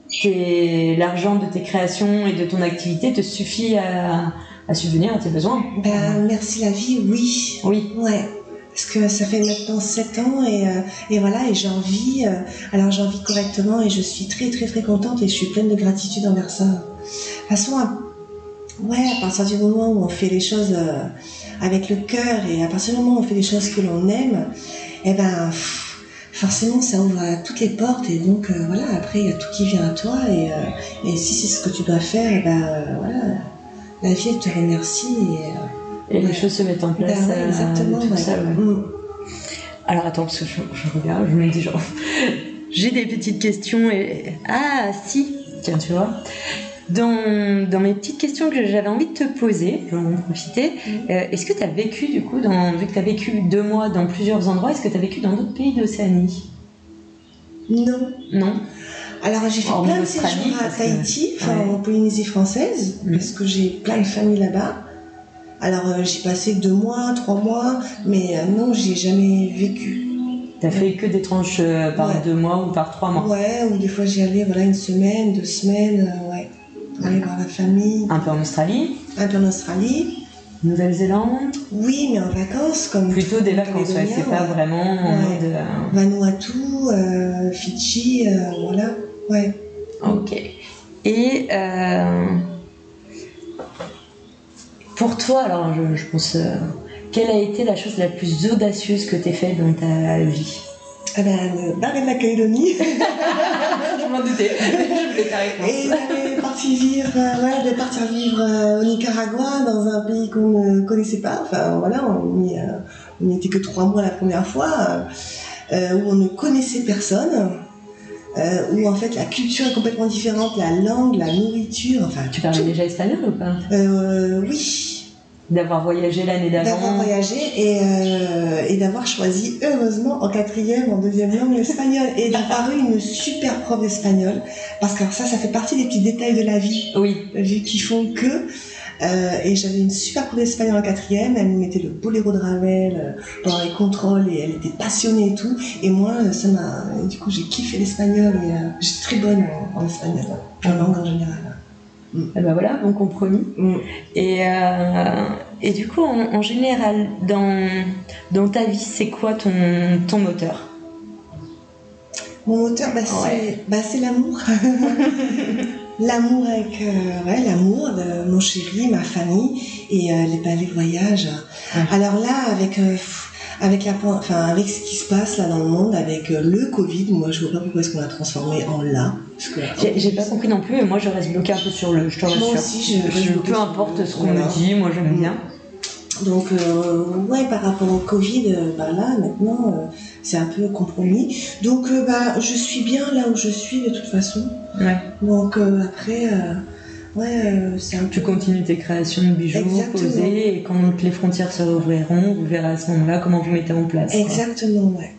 S1: l'argent de tes créations et de ton activité te suffit à, à subvenir à tes besoins?
S2: Ben, merci la vie, oui.
S1: Oui,
S2: Ouais. Parce que ça fait maintenant 7 ans et, euh, et voilà, et j'en vis. euh, alors j'en vis correctement et je suis très très très contente et je suis pleine de gratitude envers ça. De toute façon, à- ouais, à partir du moment où on fait les choses euh, avec le cœur et à partir du moment où on fait les choses que l'on aime, eh ben forcément ça ouvre toutes les portes et donc voilà, après il y a tout qui vient à toi et, si c'est ce que tu dois faire, eh ben voilà, la vie te remercie et
S1: les choses se mettent en place
S2: ben ouais,
S1: euh,
S2: exactement.
S1: tout
S2: ouais.
S1: seul. ouais.
S2: Mm.
S1: Alors attends, parce que je, je regarde, je me dis genre, j'ai des petites questions et... Ah si, tiens tu vois. Dans, dans mes petites questions que j'avais envie de te poser, je vais en profiter, euh, est-ce que tu as vécu du coup, dans, vu que tu as vécu deux mois dans plusieurs endroits, est-ce que tu as vécu dans d'autres pays d'Océanie?
S2: Non.
S1: Non?
S2: Alors j'ai fait plein de séjours à Tahiti, enfin
S1: ouais.
S2: en Polynésie française,
S1: Mhm.
S2: parce que j'ai plein de familles là-bas. Alors euh, j'ai passé deux mois, trois mois, mais euh, non, j'ai jamais vécu.
S1: T'as fait que des tranches euh, par
S2: Ouais.
S1: deux mois ou par trois mois?
S2: Ouais, ou des fois j'y allais voilà une semaine, deux semaines, ouais, pour aller voir la famille.
S1: Un peu en Australie,
S2: Un peu en Australie.
S1: Nouvelle-Zélande?
S2: Oui, mais en vacances comme
S1: Plutôt des vacances, ouais, c'est pas
S2: ouais.
S1: vraiment en mode...
S2: Vanuatu, Fidji, voilà, ouais.
S1: Ok. Et pour toi, alors je, je pense, euh, quelle a été la chose la plus audacieuse que tu faite dans ta vie?
S2: Ah ben, me barrer de la Calédonie.
S1: Je m'en doutais, je voulais ta
S2: Et d'aller partir vivre, euh, ouais, de partir vivre euh, au Nicaragua, dans un pays qu'on ne connaissait pas. Enfin, voilà, on n'y euh, était que trois mois la première fois, euh, euh, où on ne connaissait personne, euh, où en fait la culture est complètement différente, la langue, la nourriture, enfin.
S1: Tu parlais déjà espagnol ou pas?
S2: Euh, oui,
S1: D'avoir voyagé l'année
S2: d'avoir
S1: d'avant
S2: voyagé et, euh, et d'avoir choisi, heureusement, en quatrième, en deuxième langue, l'espagnol. Et d'avoir eu une super prof d'espagnol, parce que alors ça, ça fait partie des petits détails de la vie.
S1: Oui,
S2: vu qu'ils font que. Euh, et j'avais une super prof d'espagnol en quatrième, elle nous mettait le boléro de Ravel euh, pendant les contrôles et elle était passionnée et tout. Et moi, euh, ça m'a. Du coup, j'ai kiffé l'espagnol et euh, j'étais très bonne en, en espagnol, en langue en général.
S1: et ben voilà, bon compromis.
S2: Mm.
S1: Et, euh, et du coup, en, en général, dans, dans ta vie, c'est quoi ton, ton moteur?
S2: Mon moteur, bah, c'est
S1: Ouais.
S2: bah, c'est l'amour. l'amour avec euh, ouais, l'amour de mon chéri, ma famille et euh, les, les voyages. Alors là, avec euh, avec la enfin avec ce qui se passe là dans le monde, avec euh, le Covid, moi je vois pas pourquoi est-ce qu'on l'a transformé en là.
S1: J'ai pas compris non plus, et moi je reste bloquée un peu sur le, je te rassure.
S2: Moi aussi, je
S1: peu importe ce qu'on me dit, moi j'aime
S2: Mm.
S1: bien.
S2: Donc, euh, ouais, par rapport au Covid, euh, bah là, maintenant, euh, c'est un peu compromis. Donc, euh, bah, je suis bien là où je suis de toute façon.
S1: Ouais.
S2: Donc, après, ouais, c'est un peu.
S1: Tu continues tes créations de bijoux
S2: Exactement.
S1: posées, et quand les frontières se rouvriront, vous verrez à ce moment-là comment vous mettez en place. quoi.
S2: Exactement, ouais.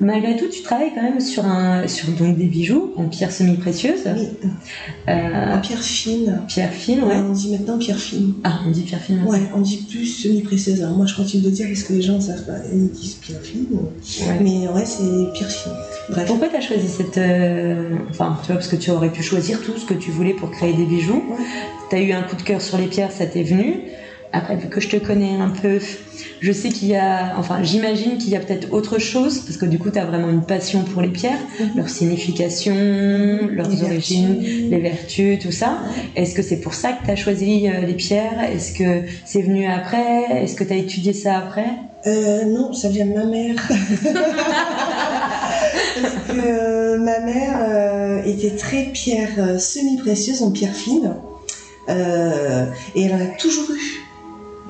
S1: Malgré tout, tu travailles quand même sur, un, sur donc des bijoux en pierre semi-précieuse,
S2: Oui,
S1: euh,
S2: en pierre fine.
S1: pierre fine,
S2: Ouais, on dit maintenant pierre fine.
S1: Ah, on dit pierre fine.
S2: Ouais, on dit plus semi-précieuse. Alors, moi, je continue de dire parce que les gens savent pas. Ils disent pierre fine.
S1: Ouais.
S2: Mais ouais, c'est pierre fine. Bref.
S1: Pourquoi tu as choisi cette. euh, Enfin, tu vois, parce que tu aurais pu choisir tout ce que tu voulais pour créer des bijoux.
S2: Ouais.
S1: Tu as eu un coup de cœur sur les pierres, ça t'est venu. Après, vu que je te connais un peu, je sais qu'il y a. Enfin, j'imagine qu'il y a peut-être autre chose, parce que du coup, tu as vraiment une passion pour les pierres,
S2: Mhm.
S1: leur signification, leurs
S2: Les
S1: origines,
S2: vertus.
S1: les vertus, tout ça. Est-ce que c'est pour ça que tu as choisi euh, les pierres? Est-ce que c'est venu après? Est-ce que tu as étudié ça après?
S2: Euh, non, ça vient de ma mère. Parce que euh, ma mère euh, était très pierre semi-précieuse en pierre fine. Et elle en a toujours eu.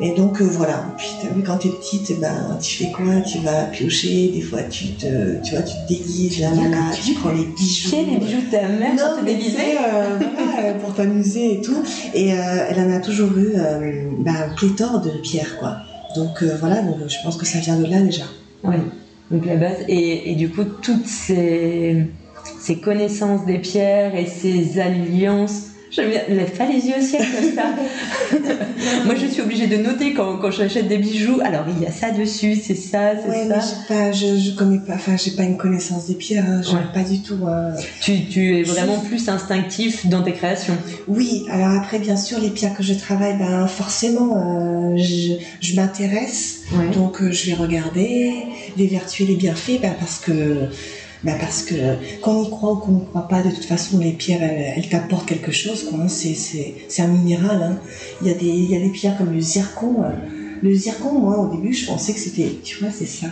S2: Et donc euh, voilà. Puis t'as vu quand t'es petite, eh ben tu fais quoi? Tu vas piocher. Des fois tu te, tu vois, tu te déguises malade,
S1: tu
S2: prends les bijoux.
S1: Les bijoux de ta mère
S2: Non,
S1: pour te déguiser
S2: euh, voilà, euh, pour t'amuser et tout. Et euh, elle en a toujours eu euh, bah, pléthore de pierres, quoi. Donc voilà, donc, je pense que ça vient de là déjà.
S1: Ouais. Donc la base, et, et du coup, toutes ces, ces connaissances des pierres et ces alliances je ne lève pas les yeux au ciel comme ça. Moi, je suis obligée de noter quand, quand j'achète des bijoux. Alors, il y a ça dessus, c'est ça, c'est
S2: ouais,
S1: ça.
S2: Mais pas, je, je connais pas, enfin, j'ai pas une connaissance des pierres. Hein, pas du tout. Euh...
S1: Tu, tu, es vraiment plus instinctif dans tes créations.
S2: Oui. Alors après, bien sûr, les pierres que je travaille, ben forcément, euh, je, je m'intéresse. Ouais. Donc, euh, je vais regarder les vertus et les bienfaits, ben, parce que bah parce que qu'on y croit ou qu'on n'y croit pas, de toute façon, les pierres, elles, elles t'apportent quelque chose. Quoi, hein. c'est, c'est, c'est un minéral. Hein. Il, y a des, il y a des pierres comme le zircon. Le zircon, moi, au début, je pensais que c'était... Tu vois, c'est ça.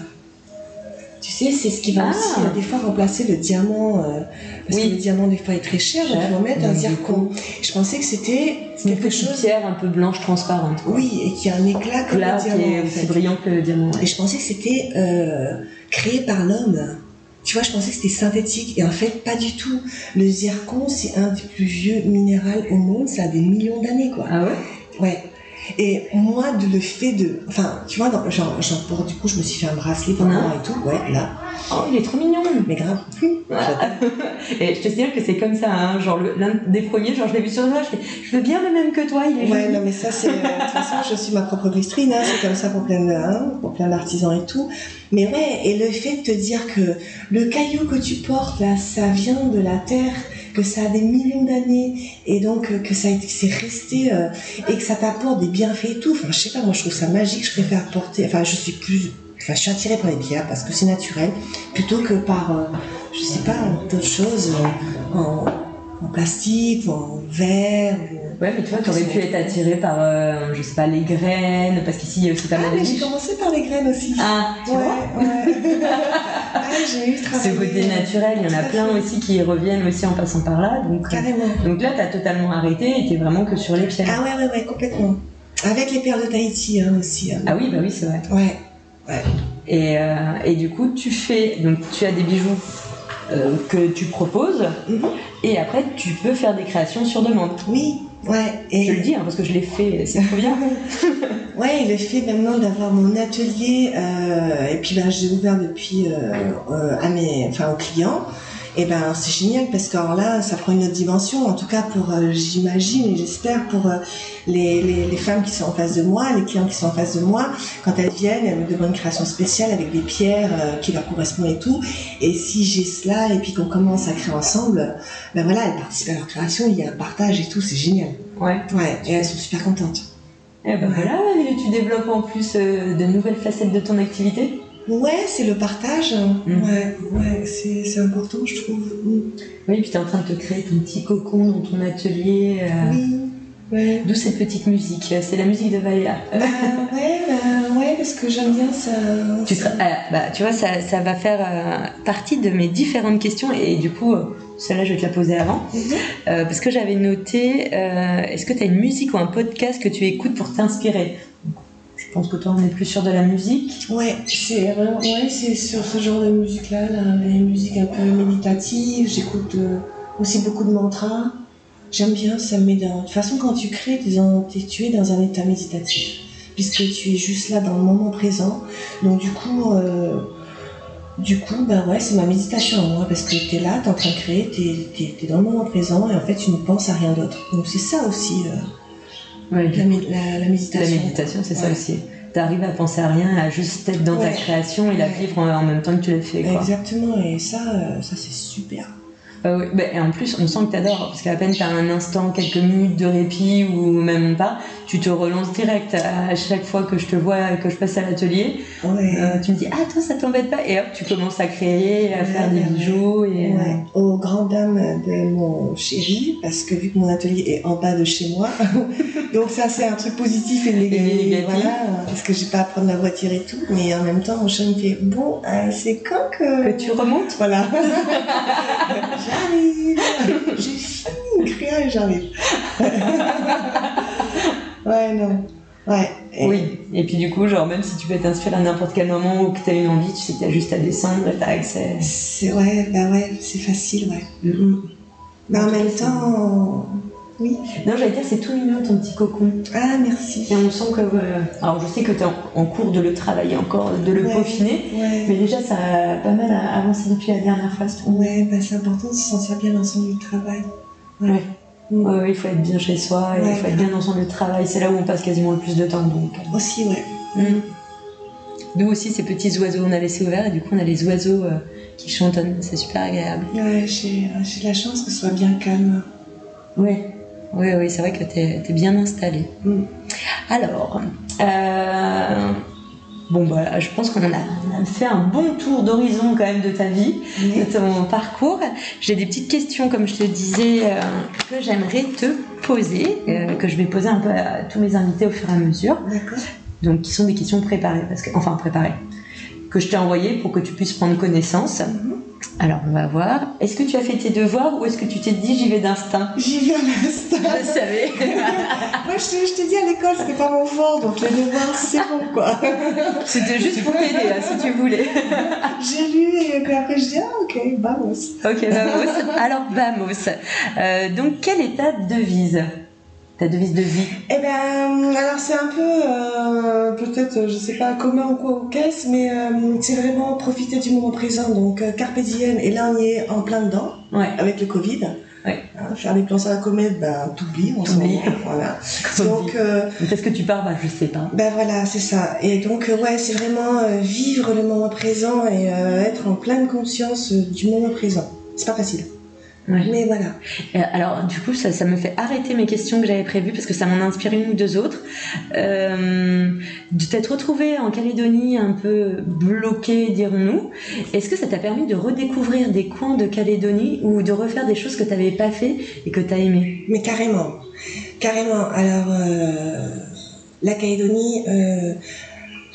S2: Tu sais, c'est ce qui va
S1: Ah.
S2: aussi, euh, des fois, remplacer le diamant. euh, parce
S1: Oui.
S2: que le diamant, des fois, est très cher. Donc, ils vont mettre un zircon. Je pensais que c'était
S1: C'est une
S2: quelque chose...
S1: pierre un peu blanche transparente. quoi.
S2: Oui, et qui a un éclat comme
S1: Là,
S2: le
S1: qui
S2: diamant,
S1: est
S2: en
S1: aussi
S2: fait.
S1: brillant que le diamant. ouais.
S2: Et je pensais que c'était euh, créé par l'homme. Tu vois, je pensais que c'était synthétique. Et en fait, pas du tout. Le zircon, c'est un des plus vieux minéraux au monde. Ça a des millions d'années, quoi.
S1: Ah ouais?
S2: Ouais. Et moi, de le fait de... Enfin, tu vois, dans, genre, genre, du coup, je me suis fait un bracelet
S1: Non.
S2: moi et tout. Ouais, là.
S1: Oh, il est trop mignon
S2: Mais grave.
S1: Et je te signale que c'est comme ça, hein, genre le- l'un des premiers, genre je l'ai vu sur toi, je fais, je veux bien le même que toi, il est
S2: Ouais,
S1: joli.
S2: non, mais ça, c'est. euh, De toute façon, je suis ma propre vitrine, hein, c'est comme ça pour plein, hein, pour plein d'artisans et tout. Mais ouais, et le fait de te dire que le caillou que tu portes, là, ça vient de la terre, que ça a des millions d'années, et donc euh, que ça c'est resté, euh, et que ça t'apporte des bienfaits et tout. Enfin, je sais pas, moi, je trouve ça magique, je préfère porter. Enfin, je suis plus. Enfin, je suis attirée par les pierres parce que c'est naturel, plutôt que par, euh, je sais pas, d'autres choses en, en plastique ou en verre. ou-
S1: Ouais, mais tu vois, t'aurais pu être attiré par, euh, je sais pas, les graines, parce qu'ici il y a aussi pas
S2: Ah,
S1: mal de
S2: mais j'ai commencé par les graines aussi.
S1: Ah, tu
S2: ouais,
S1: vois
S2: ouais. ah, j'ai eu
S1: Ce
S2: travaillé.
S1: côté naturel, il y en a plein
S2: fait.
S1: aussi qui reviennent aussi en passant par là. Donc, euh,
S2: Carrément.
S1: donc là, t'as totalement arrêté et t'es vraiment que sur les pierres.
S2: Ah ouais, ouais, ouais, complètement. Avec les perles de Tahiti hein, aussi. hein.
S1: Ah oui, bah oui, c'est vrai.
S2: Ouais.
S1: Et, euh, et du coup, tu fais, donc tu as des bijoux euh, que tu proposes,
S2: Mhm.
S1: et après tu peux faire des créations sur demande.
S2: Oui, ouais. Et
S1: Je le dis hein, parce que je l'ai fait, c'est trop bien.
S2: Ouais, le fait maintenant d'avoir mon atelier, euh, et puis ben, j'ai ouvert depuis euh, à mes, enfin aux clients, et ben c'est génial parce que alors là, ça prend une autre dimension. En tout cas pour, euh, j'imagine et j'espère pour euh, les, les, les femmes qui sont en face de moi, les clients qui sont en face de moi, quand elles viennent, elles me demandent une création spéciale avec des pierres euh, qui leur correspondent et tout. Et si j'ai cela et puis qu'on commence à créer ensemble, ben voilà, elles participent à leur création, il y a un partage et tout, c'est génial.
S1: Ouais.
S2: Ouais, et elles sont super contentes.
S1: Et ben voilà, et tu développes en plus de nouvelles facettes de ton activité?
S2: Ouais, c'est le partage.
S1: Mm.
S2: Ouais, ouais, c'est important, je trouve. Mm.
S1: Oui, puis tu es en train de te créer ton petit cocon dans ton atelier. euh,
S2: Oui, ouais.
S1: D'où cette petite musique C'est la musique de Valéa.
S2: Bah, ouais, bah, ouais, parce que j'aime bien ça.
S1: Tu,
S2: ça-
S1: ah, bah, tu vois, ça, ça va faire euh, partie de mes différentes questions et du coup, euh, celle-là, je vais te la poser avant. Euh, parce que j'avais noté, est-ce que tu as une musique ou un podcast que tu écoutes pour t'inspirer? Pense que toi, on est plus sur de la musique.
S2: Ouais, c'est vraiment, ouais, c'est sur ce genre de musique-là, là, les musiques un peu méditatives. J'écoute euh, aussi beaucoup de mantras. J'aime bien, ça me met dans. De toute façon, quand tu crées, tu es dans un état méditatif, puisque tu es juste là dans le moment présent. Donc, du coup, euh, du coup, ben ouais, c'est ma méditation à moi, parce que t'es là, t'es en train de créer, t'es es, dans le moment présent, et en fait, tu ne penses à rien d'autre. Donc, c'est ça aussi, euh, La, mé- la, la
S1: la
S2: méditation.
S1: c'est ça
S2: Ouais.
S1: aussi. Tu arrives à penser à rien, à juste être dans ta création et la vivre en, en même temps que tu l'as fait. Quoi.
S2: Exactement, et ça, euh, ça c'est super.
S1: Oui, bah, et en plus, on sent que tu adores, parce qu'à peine tu as un instant, quelques minutes de répit ou même pas, tu te relances direct. À chaque fois que je te vois, que je passe à l'atelier,
S2: Ouais.
S1: euh, tu me dis Ah, toi, ça t'embête pas? Et hop, tu commences à créer, à
S2: Ouais,
S1: faire des bijoux. Et, euh,
S2: Ouais, aux grandes dames de mon chéri, parce que vu que mon atelier est en bas de chez moi, donc ça c'est un truc positif et négatif,
S1: Et
S2: voilà, parce que j'ai pas à prendre la voiture et tout, mais en même temps mon chéri me fait bon, euh, c'est quand que...
S1: que tu remontes?
S2: Voilà. j'arrive, j'ai fini de créer et j'arrive. ouais, non. Ouais. Et-
S1: Oui, et puis du coup, genre, même si tu peux t'inspirer à n'importe quel moment ou que tu as une envie, tu sais que tu as juste à descendre et tu as accès.
S2: C'est ouais, bah ouais, c'est facile, ouais. Mm, mm. Mais en
S1: En
S2: même temps, Oui.
S1: Non, j'allais dire, c'est tout mignon ton petit cocon.
S2: Ah, merci.
S1: Et on sent que. euh, alors, je sais que tu es en, en cours de le travailler encore, de le
S2: Ouais.
S1: peaufiner.
S2: Ouais.
S1: Mais déjà, ça a pas mal avancé depuis la dernière fois.
S2: Ouais, bah, c'est important de se sentir bien dans son lieu de travail.
S1: Ouais.
S2: Mm.
S1: Ouais, ouais, il faut être bien chez soi, et
S2: Ouais.
S1: il faut être bien dans son lieu de travail. C'est là où on passe quasiment le plus de temps. Donc. euh.
S2: Aussi, ouais.
S1: Mm. Nous aussi, ces petits oiseaux, on a laissé ouvert et du coup, on a les oiseaux euh, qui chantonnent. C'est super agréable.
S2: Ouais, j'ai j'ai de la chance que ce soit bien calme.
S1: Ouais, oui, oui, c'est vrai que tu es, bien installé.
S2: Mm.
S1: Alors, euh, bon, bah, je pense qu'on a, fait un bon tour d'horizon quand même de ta vie, de ton parcours. J'ai des petites questions, comme je te disais, euh, que j'aimerais te poser, euh, que je vais poser un peu à tous mes invités au fur et à mesure.
S2: D'accord.
S1: Donc, qui sont des questions préparées, parce que, enfin préparées, que je t'ai envoyées pour que tu puisses prendre connaissance.
S2: Mhm.
S1: Alors, on va voir. Est-ce que tu as fait tes devoirs ou est-ce que tu t'es dit j'y vais d'instinct?
S2: J'y vais à l'instant.
S1: Je savais.
S2: Moi, je te, dis à l'école, c'était pas mon fort, donc les devoirs, c'est bon, quoi.
S1: C'était juste pour t'aider, là, si tu voulais.
S2: J'ai lu et puis après, je dis, ah, ok, vamos.
S1: Ok, vamos. Alors, vamos. Euh, donc, quelle est ta devise? Ta devise de vie
S2: Eh ben, alors c'est un peu, euh, peut-être, je sais pas comment ou quoi ou qu'est-ce, mais euh, c'est vraiment profiter du moment présent. Donc, euh, carpe diem, et là on y est en plein dedans,
S1: Ouais.
S2: avec le Covid.
S1: Ouais.
S2: Hein, faire les plans sur la comète, ben, t'oublies en ce moment. Voilà. Donc, euh.
S1: Est-ce que tu pars bah, Je sais pas.
S2: ben voilà, c'est ça. Et donc, euh, ouais, c'est vraiment euh, vivre le moment présent et euh, être en pleine conscience euh, du moment présent. C'est pas facile.
S1: Ouais.
S2: Mais voilà.
S1: Euh, Alors, du coup, ça, ça me fait arrêter mes questions que j'avais prévues parce que ça m'en inspire une ou deux autres. Euh, de t'être retrouvée en Calédonie un peu bloquée, dirons-nous. Est-ce que ça t'a permis de redécouvrir des coins de Calédonie ou de refaire des choses que tu n'avais pas fait et que tu as aimé
S2: Mais carrément, carrément. Alors, euh, la Calédonie, euh,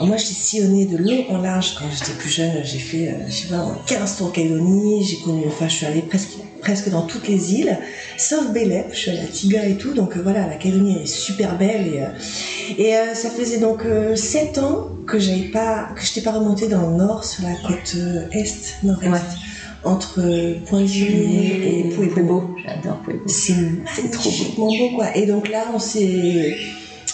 S2: moi j'ai sillonné de long en large quand j'étais plus jeune. J'ai fait, je sais pas, 15 tours en Calédonie. J'ai connu, enfin, je suis allée presque, presque dans toutes les îles, sauf Bélep. Je suis allée à Tiga et tout. Donc euh, voilà, la Calédonie est super belle. Et, euh, et euh, ça faisait donc 7 ans que j'avais pas, que je n'étais pas remontée dans le nord, sur la côte euh, est, nord-est.
S1: Ouais.
S2: Entre euh, Pointe-Juillet et. Pueblo.
S1: J'adore Pueblo.
S2: C'est
S1: trop beau.
S2: beau quoi. Et donc là, on s'est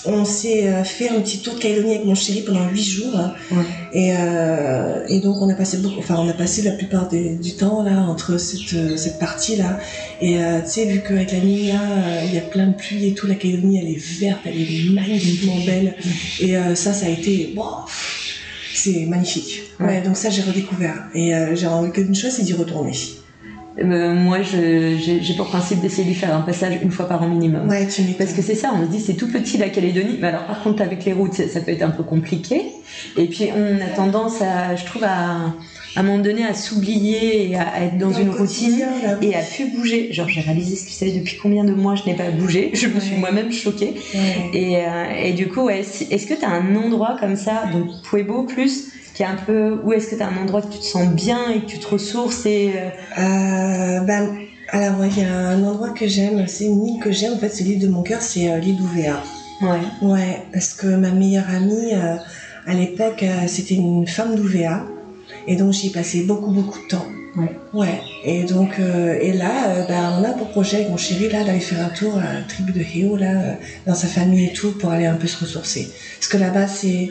S2: on s'est euh, fait un petit tour de Calédonie avec mon chéri pendant huit jours.
S1: Ouais.
S2: Et, euh, et donc on a passé beaucoup, enfin on a passé la plupart des- du temps là entre cette, euh, cette partie là. Et euh, tu sais, vu qu'avec la euh, il y a plein de pluie et tout, la Calédonie elle est verte, elle est magnifiquement belle. Et euh, ça, ça a été, wow, c'est magnifique. Ouais.
S1: Ouais.
S2: donc ça j'ai redécouvert. Et j'ai envie qu'une chose, c'est d'y retourner.
S1: Euh, moi, j'ai pour principe d'essayer d'y faire un passage une fois par an minimum.
S2: Ouais, tu.
S1: Parce que c'est ça, on se dit c'est tout petit la Calédonie, mais alors par contre avec les routes ça, ça peut être un peu compliqué. Et puis on a tendance à, je trouve, à, à un moment donné à s'oublier et à, à être dans,
S2: Dans
S1: une routine
S2: là,
S1: et à plus bouger. Genre j'ai réalisé, tu sais, depuis combien de mois je n'ai pas bougé, je me suis
S2: Ouais.
S1: moi-même choquée.
S2: Ouais.
S1: Et, euh, et du coup, ouais, si- est-ce que tu as un endroit comme ça, donc Pueblo plus, qui est un peu, ou est-ce que tu as un endroit que tu te sens bien et que tu te ressources et euh,
S2: ben, alors, ouais, il y a un endroit que j'aime, c'est une île que j'aime, en fait, c'est l'île de mon cœur, c'est euh, l'île d'Ouvéa.
S1: ouais,
S2: Ouais, parce que ma meilleure amie, euh, à l'époque, c'était une femme d'Ouvéa. Et donc, j'y ai passé beaucoup, beaucoup de temps.
S1: Ouais.
S2: Ouais. Et donc, et là, ben, on a pour projet avec mon chéri, là, d'aller faire un tour à la tribu de Heo, là, dans sa famille et tout, pour aller un peu se ressourcer. Parce que là-bas, c'est,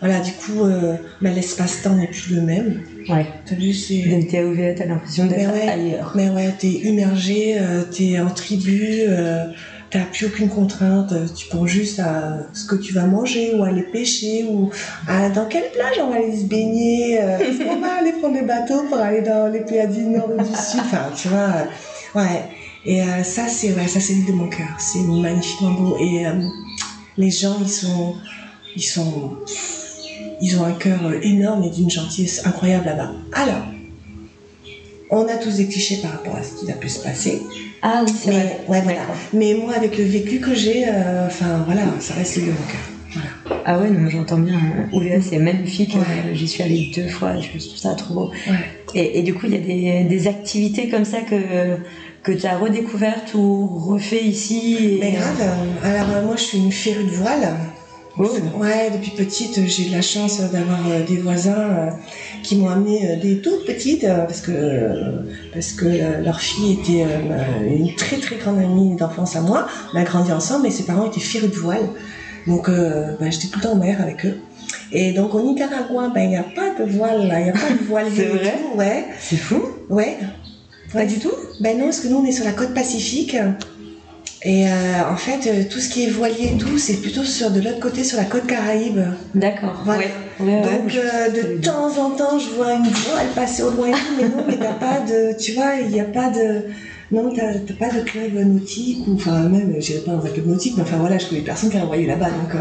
S2: voilà, du coup, euh, ben, l'espace-temps n'est plus le même.
S1: ouais.
S2: T'as vu, c'est...
S1: Ouvert, t'as l'impression d'être
S2: ouais.
S1: ailleurs.
S2: Mais ouais, t'es immergé, euh, t'es en tribu, euh, t'as plus aucune contrainte, euh, tu penses juste à ce que tu vas manger ou aller pêcher ou à dans quelle plage on va aller se baigner, euh, est-ce qu'on va aller prendre des bateaux pour aller dans les pays du nord ou du sud, enfin tu vois, ouais. Et ça c'est ouais, ça c'est l'île de mon cœur, c'est magnifiquement beau et les gens ils sont ils sont ils ont un cœur euh, énorme et d'une gentillesse incroyable là-bas. Alors on a tous des clichés par rapport à ce qui a pu se passer.
S1: Ah oui, c'est vrai.
S2: ouais, voilà. Mais moi, avec le vécu que j'ai, euh, enfin voilà, ça reste de mon cœur. Voilà.
S1: Ah ouais, non, j'entends bien. Ouvéa, c'est magnifique.
S2: Ouais.
S1: Euh, J'y suis allée deux fois. Je trouve ça trop beau.
S2: Ouais.
S1: Et, et du coup, il y a des, des activités comme ça que, que tu as redécouvertes ou refait ici. et-
S2: Mais grave, alors moi je suis une férue de voile.
S1: Oh.
S2: Ouais, depuis petite, j'ai eu de la chance d'avoir euh, des voisins euh, qui m'ont amené euh, des toutes petites euh, parce que parce que euh, leur fille était euh, une très très grande amie d'enfance à moi. On a grandi ensemble et ses parents étaient férus de voile. Donc euh, bah, j'étais tout le temps en mer avec eux. Et donc au Nicaragua, ben il n'y a pas de voile là, il n'y a pas de voile.
S1: C'est vrai?
S2: Tout, Ouais,
S1: C'est fou?
S2: ouais.
S1: Pas du tout
S2: Ben non, parce que nous on est sur la côte pacifique. Et euh, en fait, euh, tout ce qui est voilier et tout, c'est plutôt sur de l'autre côté, sur la côte Caraïbe.
S1: D'accord.
S2: Voilà.
S1: Ouais. Ouais, ouais,
S2: Donc euh, de temps en temps, je vois une voile passer au loin et tout, mais non, mais t'as pas de, tu vois, il n'y a pas de, non, t'as pas de club nautique ou enfin même, j'irai pas dans un club nautique, mais enfin voilà, je connais personne qui a un voilier là-bas, donc.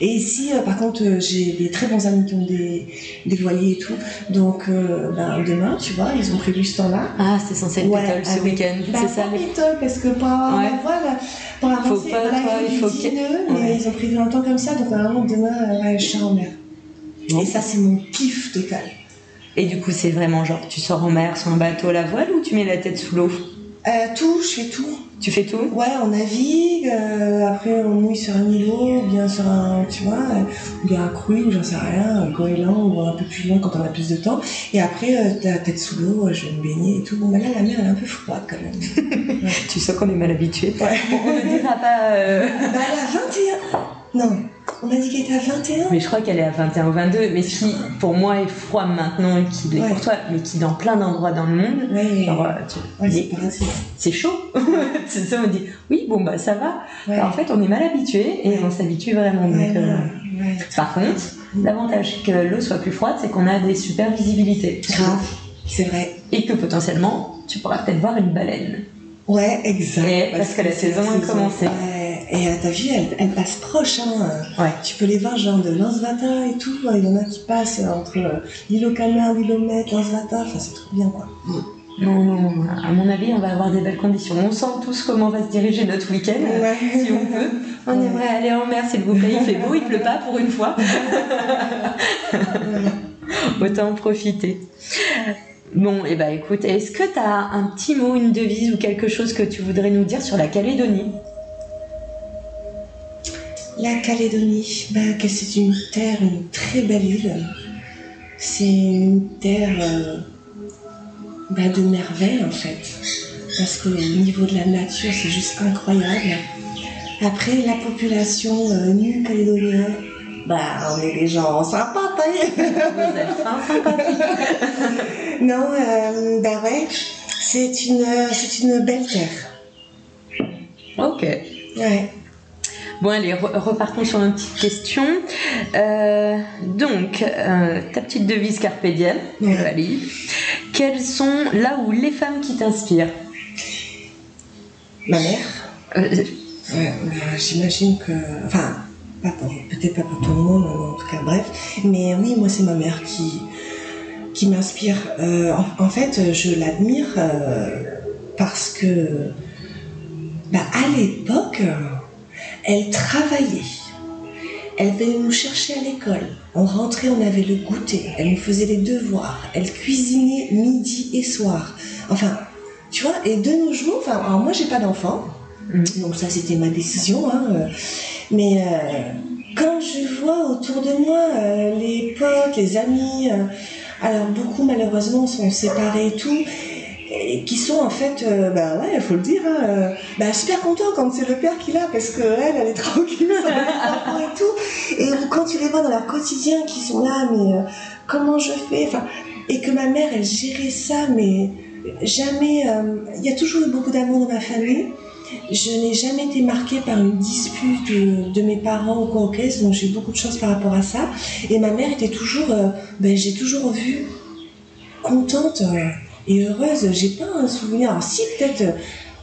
S2: Et ici, euh, par contre, euh, j'ai des très bons amis qui ont des, des voiliers et tout, donc euh, ben, demain, tu vois, ils ont prévu ce temps-là.
S1: Ah, c'est censé être
S2: Ouais,
S1: pétole ce week-end.
S2: Bah,
S1: c'est ça.
S2: méthode, parce que pour avoir
S1: Ouais.
S2: pour avancer,
S1: pas,
S2: voilà,
S1: toi, il
S2: il
S1: faut
S2: faut
S1: qu'il-
S2: 10 nœuds, mais
S1: Ouais.
S2: ils ont prévu un temps comme ça, donc normalement demain, je serai en mer.
S1: Bon.
S2: Et ça, c'est mon kiff total.
S1: Et du coup, c'est vraiment genre, tu sors en mer sur un bateau à la voile ou tu mets la tête sous l'eau?
S2: Euh, tout, je fais tout.
S1: Tu fais tout?
S2: Ouais, on navigue, euh, après on mouille sur un îlot, ou bien sur un, tu vois, euh, ou bien un cruise, ou j'en sais rien, un goéland, ou un peu plus loin quand on a plus de temps. Et après, euh, t'as la tête sous l'eau, euh, je vais me baigner et tout. Bon, bah là, la mer, elle est un peu froide quand même.
S1: Tu sais qu'on est mal habitué.
S2: Ouais.
S1: On ne dira pas. euh,
S2: bah, elle a 21. Non, on m'a dit qu'elle était à 21.
S1: Mais je crois qu'elle est à 21 ou 22. Mais ce qui, pour moi, est froid maintenant et qui l'est
S2: Ouais.
S1: pour toi, mais qui dans plein d'endroits dans le monde.
S2: Ouais, ouais, c'est
S1: chaud. c'est ça, on dit oui, bon, bah ça va. En fait, on est mal habitué et on s'habitue vraiment. Donc, euh. Par contre, l'avantage que l'eau soit plus froide, c'est qu'on a des super visibilités.
S2: C'est vrai.
S1: Et que potentiellement, tu pourras peut-être voir une baleine.
S2: Ouais, exact.
S1: Et parce que la
S2: c'est
S1: saison a commencé.
S2: Et euh, t'as vu, elle, elle passe proche. Hein.
S1: Ouais.
S2: Tu peux les voir genre de Lansvata et tout. Il y en a qui passent entre euh, l'île au Canard, l'île Lansvata. Enfin, c'est trop bien quoi.
S1: Non, non, à mon avis, on va avoir des belles conditions. On sent tous comment va se diriger notre week-end.
S2: Ouais.
S1: Si on peut. On
S2: Ouais.
S1: aimerait aller en mer, s'il vous plaît. Il fait beau, il pleut pas pour une fois. Autant en profiter. Bon, et bah écoute, est-ce que tu as un petit mot, une devise ou quelque chose que tu voudrais nous dire sur la Calédonie?
S2: La Calédonie, bah, que c'est une terre, une très belle île. C'est une terre euh, bah, de merveille en fait. Parce qu'au niveau de la nature, c'est juste incroyable. Après, la population, euh, nous, Calédoniens, bah, on est des gens sympas, vu
S1: Vous êtes.
S2: Non, euh, bah ouais, c'est une, c'est une belle terre.
S1: Ok.
S2: Ouais.
S1: Bon, allez, re- repartons sur une petite question. Euh, donc, euh, ta petite devise Carpe Diem,
S2: Ouais.
S1: Ali. Quelles sont là où les femmes qui t'inspirent?
S2: Ma mère,
S1: Euh,
S2: Ouais, j'imagine que. Enfin, peut-être pas pour tout le monde, en tout cas, bref. Mais oui, moi, c'est ma mère qui, qui m'inspire. En, en fait, je l'admire parce que. Bah, à l'époque, elle travaillait. Elle venait nous chercher à l'école. On rentrait, on avait le goûter. Elle nous faisait les devoirs. Elle cuisinait midi et soir. Enfin, tu vois, et de nos jours, enfin, alors moi, j'ai pas d'enfant.
S1: Mhm.
S2: Donc ça, c'était ma décision. Hein, euh, mais euh, quand je vois autour de moi euh, les potes, les amis, alors beaucoup malheureusement sont séparés et tout, et qui sont en fait, euh, bah il faut le dire, hein, euh, bah, super contents quand c'est le père qui l'a, parce que elle, elle est tranquille les enfants et tout. Et quand tu les vois dans leur quotidien, qui sont là, mais euh, comment je fais Et que ma mère, elle gérait ça, mais jamais. euh, Il y a toujours eu beaucoup d'amour dans ma famille. Je n'ai jamais été marquée par une dispute de, mes parents ou quoi donc j'ai eu beaucoup de chance par rapport à ça. Et ma mère était toujours, ben, j'ai toujours vu contente et heureuse. J'ai pas un souvenir. Alors si peut-être euh,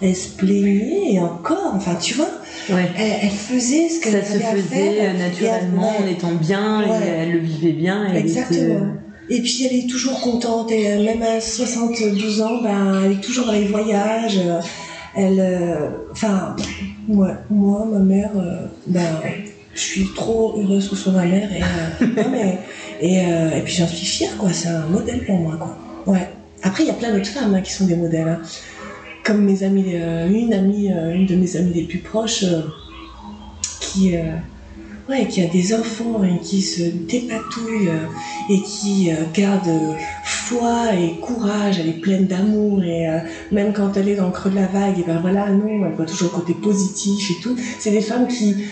S2: elle se plaignait et encore, enfin tu vois,
S1: Ouais.
S2: elle, elle faisait ce qu'elle
S1: Ça
S2: avait
S1: se faisait
S2: faire.
S1: euh, naturellement,
S2: elle-
S1: en étant bien, et
S2: Ouais.
S1: elle le vivait bien. elle
S2: Exactement.
S1: euh,
S2: Et puis elle est toujours contente, et même à 72 ans, ben, elle est toujours dans les voyages. Elle, euh, enfin, moi, moi, ma mère, euh, ben, je suis trop heureuse que ce soit ma mère. Et, euh, non, mais, et, euh, et puis j'en suis fière, quoi. C'est un modèle pour moi, quoi. Ouais. Après, il y a plein d'autres femmes hein, qui sont des modèles. hein. Comme mes euh, une amie, euh, une de mes amies les plus proches, euh, qui, ouais, qui a des enfants et qui se dépatouille et qui garde foi et courage, elle est pleine d'amour et même quand elle est dans le creux de la vague, et ben voilà, non, elle voit toujours le côté positif et tout. C'est des femmes qui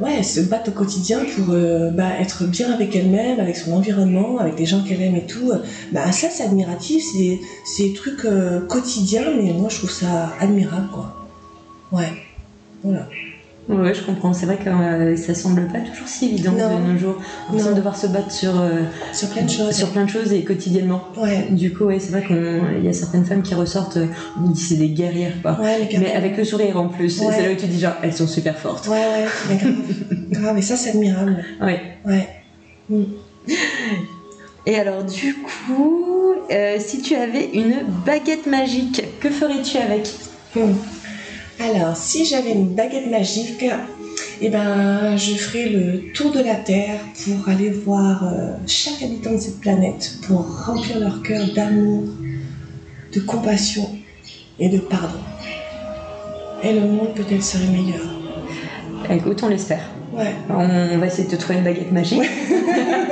S2: ouais, se battent au quotidien pour euh, bah, être bien avec elle-même, avec son environnement, avec des gens qu'elle aime et tout. Bah, ça, c'est admiratif, c'est c'est des trucs euh, quotidiens, mais moi, je trouve ça admirable, quoi. Ouais, voilà.
S1: Ouais, je comprends. C'est vrai que euh, ça semble pas toujours si évident
S2: Non.
S1: de nos jours. On semble devoir se battre sur, euh,
S2: Sur plein de choses.
S1: sur plein de choses et quotidiennement.
S2: Ouais,
S1: Du coup, ouais, c'est vrai qu'il y a certaines femmes qui ressortent, euh, on dit c'est des guerrières, quoi.
S2: ouais, mais,
S1: avec le sourire en plus.
S2: Ouais.
S1: C'est là où tu dis genre, elles sont super fortes.
S2: Ouais, ouais, mais grave. grave, et ça, c'est admirable.
S1: Ouais.
S2: Ouais.
S1: Et alors, du coup, euh, si tu avais une baguette magique, que ferais-tu avec?
S2: Hmm. Alors, si j'avais une baguette magique, eh ben, je ferais le tour de la Terre pour aller voir euh, chaque habitant de cette planète, pour remplir leur cœur d'amour, de compassion et de pardon. Et le monde peut-être serait meilleur.
S1: Écoute, on l'espère.
S2: Ouais.
S1: On va essayer de te trouver une baguette magique.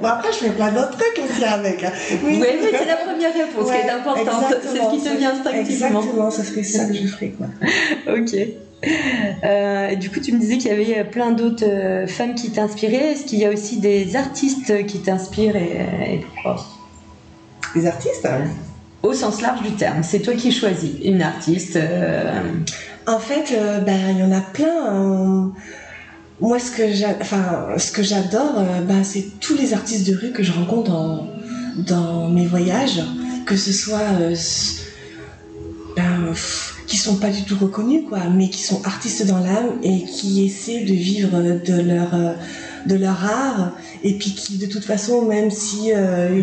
S2: Bon, après, je fais plein d'autres trucs aussi avec. hein.
S1: Oui, mais c'est la première réponse qui est importante. C'est ce qui te vient instinctivement.
S2: Exactement, ça serait ça que je ferais, quoi.
S1: Ok. Euh, du coup, tu me disais qu'il y avait plein d'autres euh, femmes qui t'inspiraient. Est-ce qu'il y a aussi des artistes qui t'inspirent et, et pourquoi?
S2: Les artistes hein.
S1: Au sens large du terme, c'est toi qui choisis une artiste. euh,
S2: En fait, euh, ben, il y en a plein. Moi, ce que j'adore, euh, ben, c'est tous les artistes de rue que je rencontre dans, mes voyages, que ce soit euh, ben, qui sont pas du tout reconnus, quoi, mais qui sont artistes dans l'âme et qui essaient de vivre de leur euh, de leur art et puis qui de toute façon même si euh,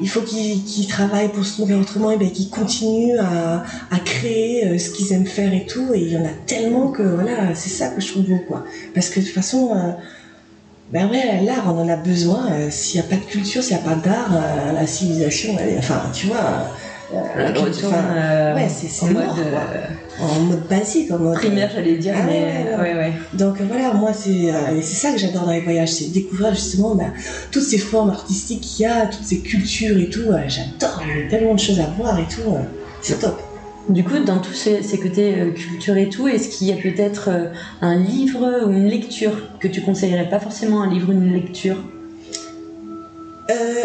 S2: il, faut qu'ils travaillent pour se nourrir autrement et ben qu'ils continuent à, créer euh, ce qu'ils aiment faire et tout et il y en a tellement que voilà c'est ça que je trouve beau quoi. Parce que de toute façon euh, ben ouais l'art on en a besoin s'il n'y a pas de culture s'il n'y a pas d'art la civilisation elle enfin tu vois euh, enfin,
S1: euh,
S2: ouais, c'est- c'est
S1: en
S2: mort,
S1: mode
S2: quoi.
S1: euh,
S2: en mode basique en mode
S1: primaire, j'allais dire,
S2: Ah
S1: mais
S2: ouais, ouais,
S1: ouais, ouais.
S2: donc voilà, moi c'est euh, et c'est ça que j'adore dans les voyages, c'est découvrir justement bah, toutes ces formes artistiques qu'il y a, toutes ces cultures et tout. euh, j'adore, il y a tellement de choses à voir et tout. euh, c'est top.
S1: Du coup, dans tous ces, ces côtés euh, culture et tout, est-ce qu'il y a peut-être euh, un livre ou une lecture que tu conseillerais? Pas forcément un livre ou une lecture.
S2: Euh,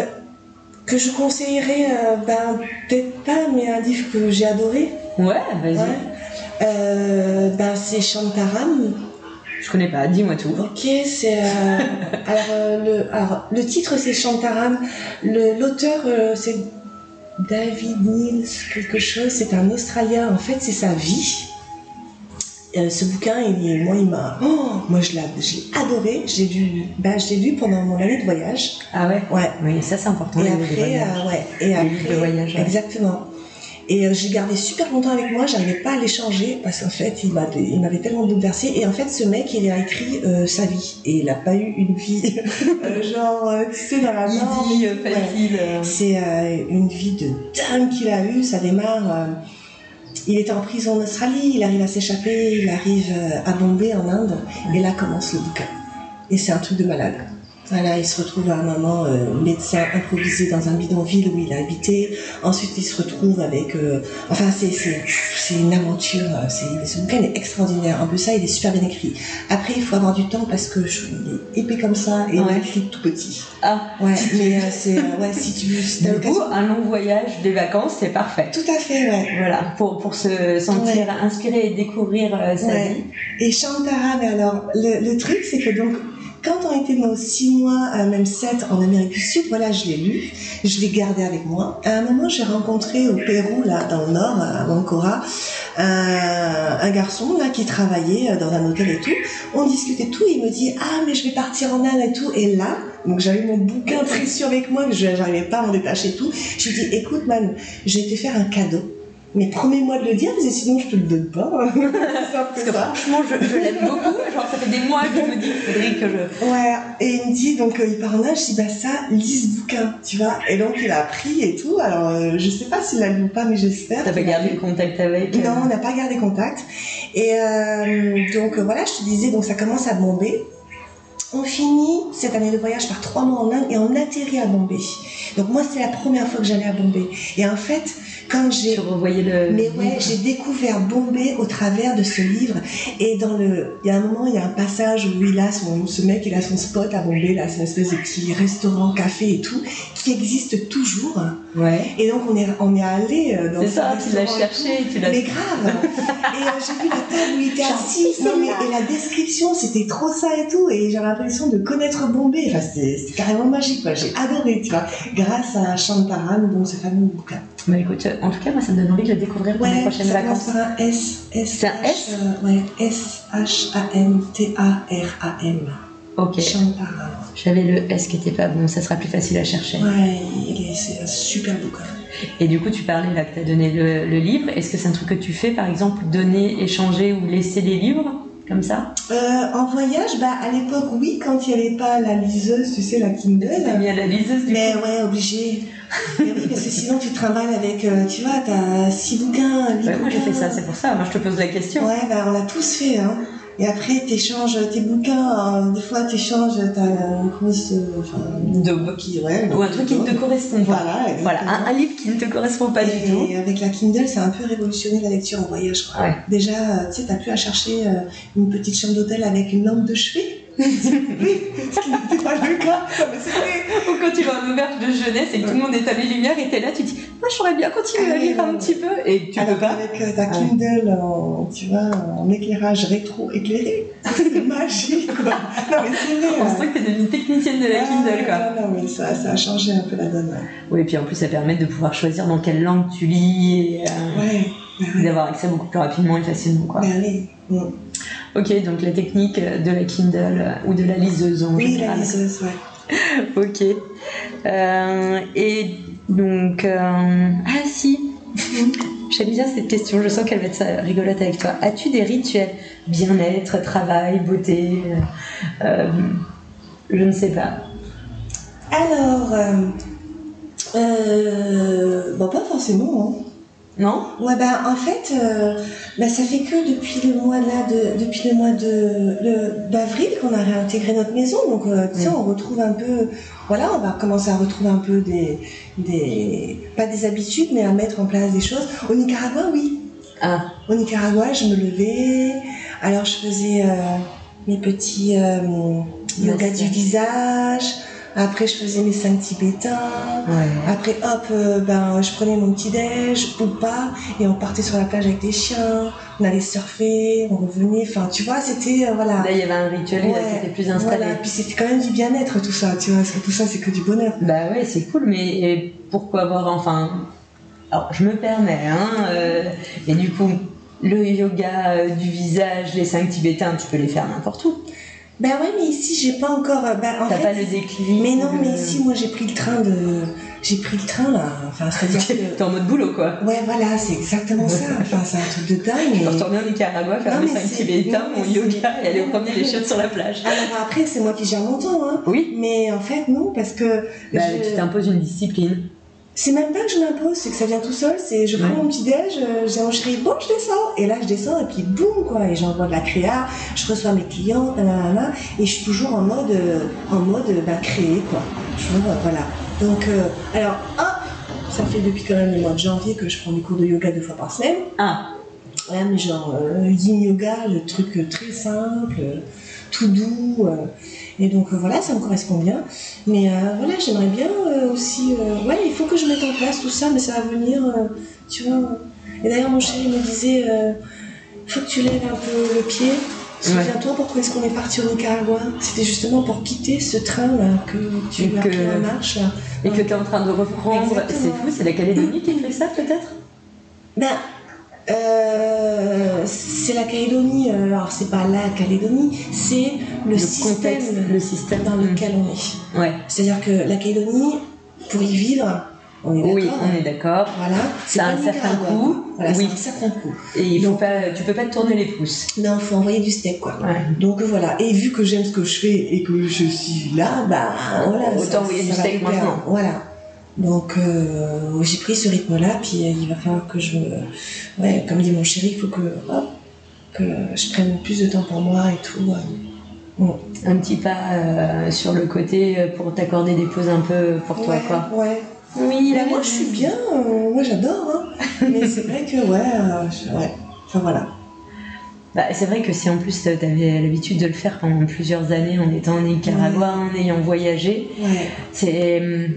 S2: que je conseillerais, euh, ben peut-être pas, mais un livre que j'ai adoré.
S1: Ouais, vas-y.
S2: Ouais. Euh, ben, c'est Shantaram.
S1: Je connais pas, dis-moi tout.
S2: Ok, c'est. euh, alors, le, alors, le titre c'est Shantaram. L'auteur c'est David Niels, quelque chose. C'est un Australien. En fait, c'est sa vie. Euh, ce bouquin, il, moi, il m'a. Oh, moi, je l'ai adoré. J'ai lu, ben, je l'ai lu pendant mon année de voyage.
S1: Ah ouais?
S2: Ouais.
S1: Oui, ça c'est important.
S2: Et après, euh, ouais. Et après,
S1: de voyage, ouais.
S2: Exactement. Et euh, j'ai gardé super longtemps avec moi, j'arrivais pas à l'échanger parce qu'en fait, il m'avait, tellement bouleversé. Et en fait, ce mec, il a écrit euh, sa vie et il a pas eu une vie euh, genre, tu sais, dans la Ouais.
S1: facile.
S2: C'est une vie de dingue qu'il a eue. Ça démarre. Il était en prison en Australie, il arrive à s'échapper, il arrive euh, à Bombay en Inde, et là commence le bouquin. Et c'est un truc de malade. Voilà, il se retrouve à un moment euh, médecin improvisé dans un bidonville où il a habité. Ensuite, il se retrouve avec. euh, enfin, c'est une aventure. euh, C'est ce bouquin est extraordinaire. En plus, ça, il est super bien écrit. Après, il faut avoir du temps parce que je, il est épais comme ça et
S1: Ouais.
S2: il écrit tout petit.
S1: Ah,
S2: Ouais, mais euh, c'est ouais si tu veux. si
S1: coup,
S2: l'occasion-
S1: un long voyage, des vacances, c'est parfait.
S2: Tout à fait, ouais.
S1: Voilà, pour, pour se sentir inspiré et découvrir sa vie.
S2: Et Shantara, mais alors, le, le truc, c'est que donc, quand on était nos six mois, euh, même sept en Amérique du Sud, voilà, je l'ai lu, je l'ai gardé avec moi. À un moment, j'ai rencontré au Pérou, là, dans le nord, à Mancora, un, garçon, là, qui travaillait euh, dans un hôtel et tout. On discutait tout, il me dit, ah, mais je vais partir en Inde et tout. Et là, donc j'avais mon bouquin précieux avec moi, que je n'arrivais pas à m'en détacher et tout. Je lui dis, écoute, man, j'ai été faire un cadeau. Mais promets-moi de le dire, parce que sinon je te le donne pas.
S1: Parce
S2: que ça.
S1: franchement, je, je l'aime beaucoup. Genre, ça fait des mois que je me dis faudrait que je.
S2: Ouais, et il me dit, donc euh, il part en âge, je dis, bah ça, lis ce bouquin, tu vois. Et donc il a appris et tout, alors euh, je sais pas s'il l'a lu ou pas, mais j'espère.
S1: T'as pas gardé le contact avec euh,
S2: Non, on n'a pas gardé contact. Et euh, donc voilà, je te disais, donc ça commence à bomber. on finit cette année de voyage par trois mois en Inde et on atterrit à Bombay. Donc moi, c'est la première fois que j'allais à Bombay. Et en fait, quand j'ai...
S1: Le...
S2: Mais ouais, j'ai découvert Bombay au travers de ce livre. Et dans le... Il y a un moment, il y a un passage où il a son... Ce mec, il a son spot à Bombay, là, c'est une espèce de petit restaurant, café et tout, qui existe toujours.
S1: Ouais.
S2: Et donc, on est, on est allé euh, dans
S1: C'est
S2: ce
S1: ça, tu l'as cherché, tu l'as...
S2: Mais grave Et euh, j'ai vu la table où il était assis. Non, mais, et la description, c'était trop ça et tout. Et j'avais l'impression de connaître Bombay. Enfin, c'est c'est carrément magique, quoi. J'ai adoré, tu vois. Grâce à Shantaran, donc ce fameux bouquin.
S1: Bah écoute, en tout cas, moi, ça me donne envie de le découvrir pour les prochaines vacances.
S2: par un S. S
S1: C'est un S
S2: euh, Ouais, S-H-A-N-T-A-R-A-M.
S1: Ok. J'avais le S qui était pas bon, ça sera plus facile à chercher.
S2: Ouais, c'est un super bouquin.
S1: Et du coup, tu parlais là que tu as donné le, le livre. Est-ce que c'est un truc que tu fais, par exemple, donner, échanger ou laisser des livres? Comme ça
S2: Euh, en voyage, bah, à l'époque, oui, quand il n'y avait pas la liseuse, tu sais, la Kindle.
S1: T'es mis à la liseuse du
S2: Mais
S1: coup
S2: ouais, obligé. Mais oui, parce que sinon tu travailles avec, euh, tu vois, t'as six bouquins,
S1: Ouais, Moi, j'ai fait ça, c'est pour ça. Moi, je te pose la question.
S2: Ouais, bah, on l'a tous fait, hein. Et après, t'échanges tes bouquins, euh, des fois t'échanges, t'as une grosse, euh, enfin,
S1: De-
S2: qui, ouais,
S1: Ou un truc qui ne te correspond pas.
S2: Voilà,
S1: un, un livre qui ne te correspond pas du tout.
S2: Et avec la Kindle, ça a un peu révolutionné la lecture en voyage. Quoi.
S1: Ouais.
S2: Déjà, tu sais, t'as plus à chercher euh, une petite chambre d'hôtel avec une lampe de chevet. Ce qui n'était pas le cas. Mais.
S1: Ou quand tu vas en auberge de jeunesse et que tout le monde est à les lumières et t'es là, tu dis Moi, j'aurais bien continué à
S2: Ah,
S1: lire un
S2: ouais.
S1: petit peu. Et tu
S2: Alors
S1: peux pas.
S2: avec euh, ta
S1: Ah
S2: Kindle en, tu vois, en éclairage rétro-éclairé, c'est magique quoi. Non mais c'est vrai.
S1: On
S2: hein.
S1: sent que t'es devenue technicienne de la
S2: Ah,
S1: Kindle, quoi.
S2: Non, non, mais ça, ça a changé un peu la donne.
S1: Oui, et puis en plus, ça permet de pouvoir choisir dans quelle langue tu lis et euh,
S2: Ouais,
S1: d'avoir accès beaucoup plus rapidement et facilement, quoi.
S2: Bah oui. Mm.
S1: Ok, donc la technique de la Kindle euh, ou de la liseuse en
S2: Oui, la
S1: général.
S2: liseuse, ouais.
S1: Ok. Euh, et donc, euh, ah si, j'aime bien cette question, je sens qu'elle va être rigolote avec toi. As-tu des rituels? Bien-être, travail, beauté euh, Je ne sais pas.
S2: Alors, bon, pas forcément. Hein.
S1: Non?
S2: Ouais, bah, en fait, euh, bah, ça fait que depuis le mois là, de, depuis le mois de d'avril qu'on a réintégré notre maison. Donc, euh, tu sais,
S1: Mm.
S2: on retrouve un peu, voilà, on va commencer à retrouver un peu des, des, pas des habitudes, mais à mettre en place des choses. Au Nicaragua, oui.
S1: Ah,
S2: Au Nicaragua, je me levais, alors je faisais euh, mes petits euh, yoga du visage. Après, je faisais mes cinq tibétains.
S1: ouais.
S2: Après, hop, euh, ben, je prenais mon petit déj ou pas, et on partait sur la plage avec des chiens, on allait surfer, on revenait, enfin, tu vois, c'était, euh, voilà.
S1: Là, il y avait un rituel,
S2: Ouais,
S1: c'était plus installé.
S2: Voilà, puis c'était quand même du bien-être tout ça, tu vois, parce que tout ça, c'est que du bonheur.
S1: Bah ouais, c'est cool, mais et pourquoi avoir enfin. Alors, je me permets, hein, euh, et du coup, le yoga du visage, les cinq tibétains, tu peux les faire n'importe où.
S2: Ben ouais, mais ici, j'ai pas encore, euh, ben, en
S1: T'as
S2: fait,
S1: pas le déclic.
S2: mais non,
S1: le-
S2: mais ici, moi, j'ai pris le train de, j'ai pris le train, là, enfin, c'est-à-dire que,
S1: T'es en mode boulot, quoi.
S2: ouais, voilà, c'est exactement ça, enfin, c'est un truc de dingue,
S1: Je peux retourner au Nicaragua, faire
S2: Non,
S1: mes
S2: mais
S1: cinq
S2: c'est-
S1: tibétains,
S2: non,
S1: mon yoga
S2: c'est-
S1: et aller promener les chiottes sur la plage.
S2: Alors après, c'est moi qui gère mon temps, hein.
S1: Oui,
S2: Mais en fait, non, parce que
S1: bah,
S2: je-
S1: tu t'imposes une discipline.
S2: C'est même pas que je m'impose, c'est que ça vient tout seul. C'est je prends
S1: Ouais.
S2: mon petit déj, euh, je à mon chéri, bon, je descends. Et là, je descends, et puis boum, quoi. Et j'envoie de la créa, je reçois mes clients, nanana, et je suis toujours en mode, euh, en mode euh, bah, créer, quoi. Toujours, euh, voilà. Donc, euh, alors, hop, ça fait depuis quand même le mois de janvier que je prends des cours de yoga deux fois par semaine.
S1: Ah,
S2: Ouais, mais genre euh, yin yoga, le truc très simple, tout doux. euh, et donc euh, voilà, ça me correspond bien. Mais euh, voilà, j'aimerais bien euh, aussi. ouais, il faut que je mette en place tout ça, mais ça va venir, tu vois. Et d'ailleurs, mon chéri me disait euh, faut que tu lèves un peu le pied. Souviens-toi pourquoi est-ce qu'on est parti au Nicaragua? C'était justement pour quitter ce train-là que tu
S1: Et
S2: as
S1: que-
S2: pris en marche. Là.
S1: et que t'es en train de reprendre. C'est fou, c'est la Calédonie qui fait ça, peut-être?
S2: Ben, euh, c'est la Calédonie, euh, alors c'est pas la Calédonie, c'est le, système
S1: contexte, le système
S2: dans lequel on est.
S1: Ouais.
S2: C'est-à-dire que la Calédonie, pour y vivre, on est d'accord
S1: Oui, on est d'accord.
S2: Voilà, c'est
S1: un certain coût.
S2: Voilà,
S1: oui.
S2: un certain coût.
S1: Et il faut
S2: Donc-
S1: pas, tu peux pas te tourner les pouces.
S2: Non, il faut envoyer du steak, quoi.
S1: Ouais.
S2: Donc voilà, et vu que j'aime ce que je fais et que je suis là, bah voilà.
S1: Autant
S2: ça-
S1: envoyer
S2: ça
S1: du steak maintenant.
S2: Voilà. Donc euh, j'ai pris ce rythme-là, puis euh, il va falloir que je. Ouais, comme dit mon chéri, il faut que, hop, que je prenne plus de temps pour moi et tout. ouais.
S1: Un petit pas sur le côté pour t'accorder des pauses un peu pour toi, quoi.
S2: Ouais. Oui, là, moi je suis bien, moi j'adore, hein. mais c'est vrai que ouais, ouais, enfin voilà.
S1: Bah, c'est vrai que si en plus tu avais l'habitude de le faire pendant plusieurs années en étant en Nicaragua, en ayant voyagé, c'est hum,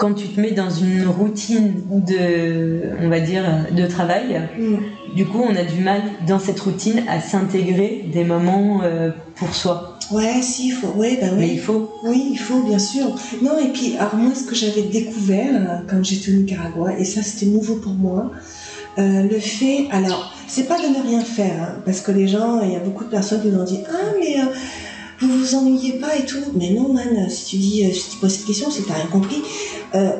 S1: quand tu te mets dans une routine de, on va dire, de travail, mm. du coup, on a du mal dans cette routine à s'intégrer des moments euh, pour soi.
S2: Ouais, si, il faut. Ouais, bah
S1: Mais il faut.
S2: Oui, il faut, bien sûr. Non, et puis, alors moi, ce que j'avais découvert euh, quand j'étais au Nicaragua, et ça, c'était nouveau pour moi, euh, le fait. Alors, c'est pas de ne rien faire, hein, parce que les gens, il y a beaucoup de personnes qui nous ont dit Ah, mais vous vous ennuyez pas et tout. Mais non, man, si tu dis, euh, si tu poses cette question, c'est que t'as rien compris. Euh,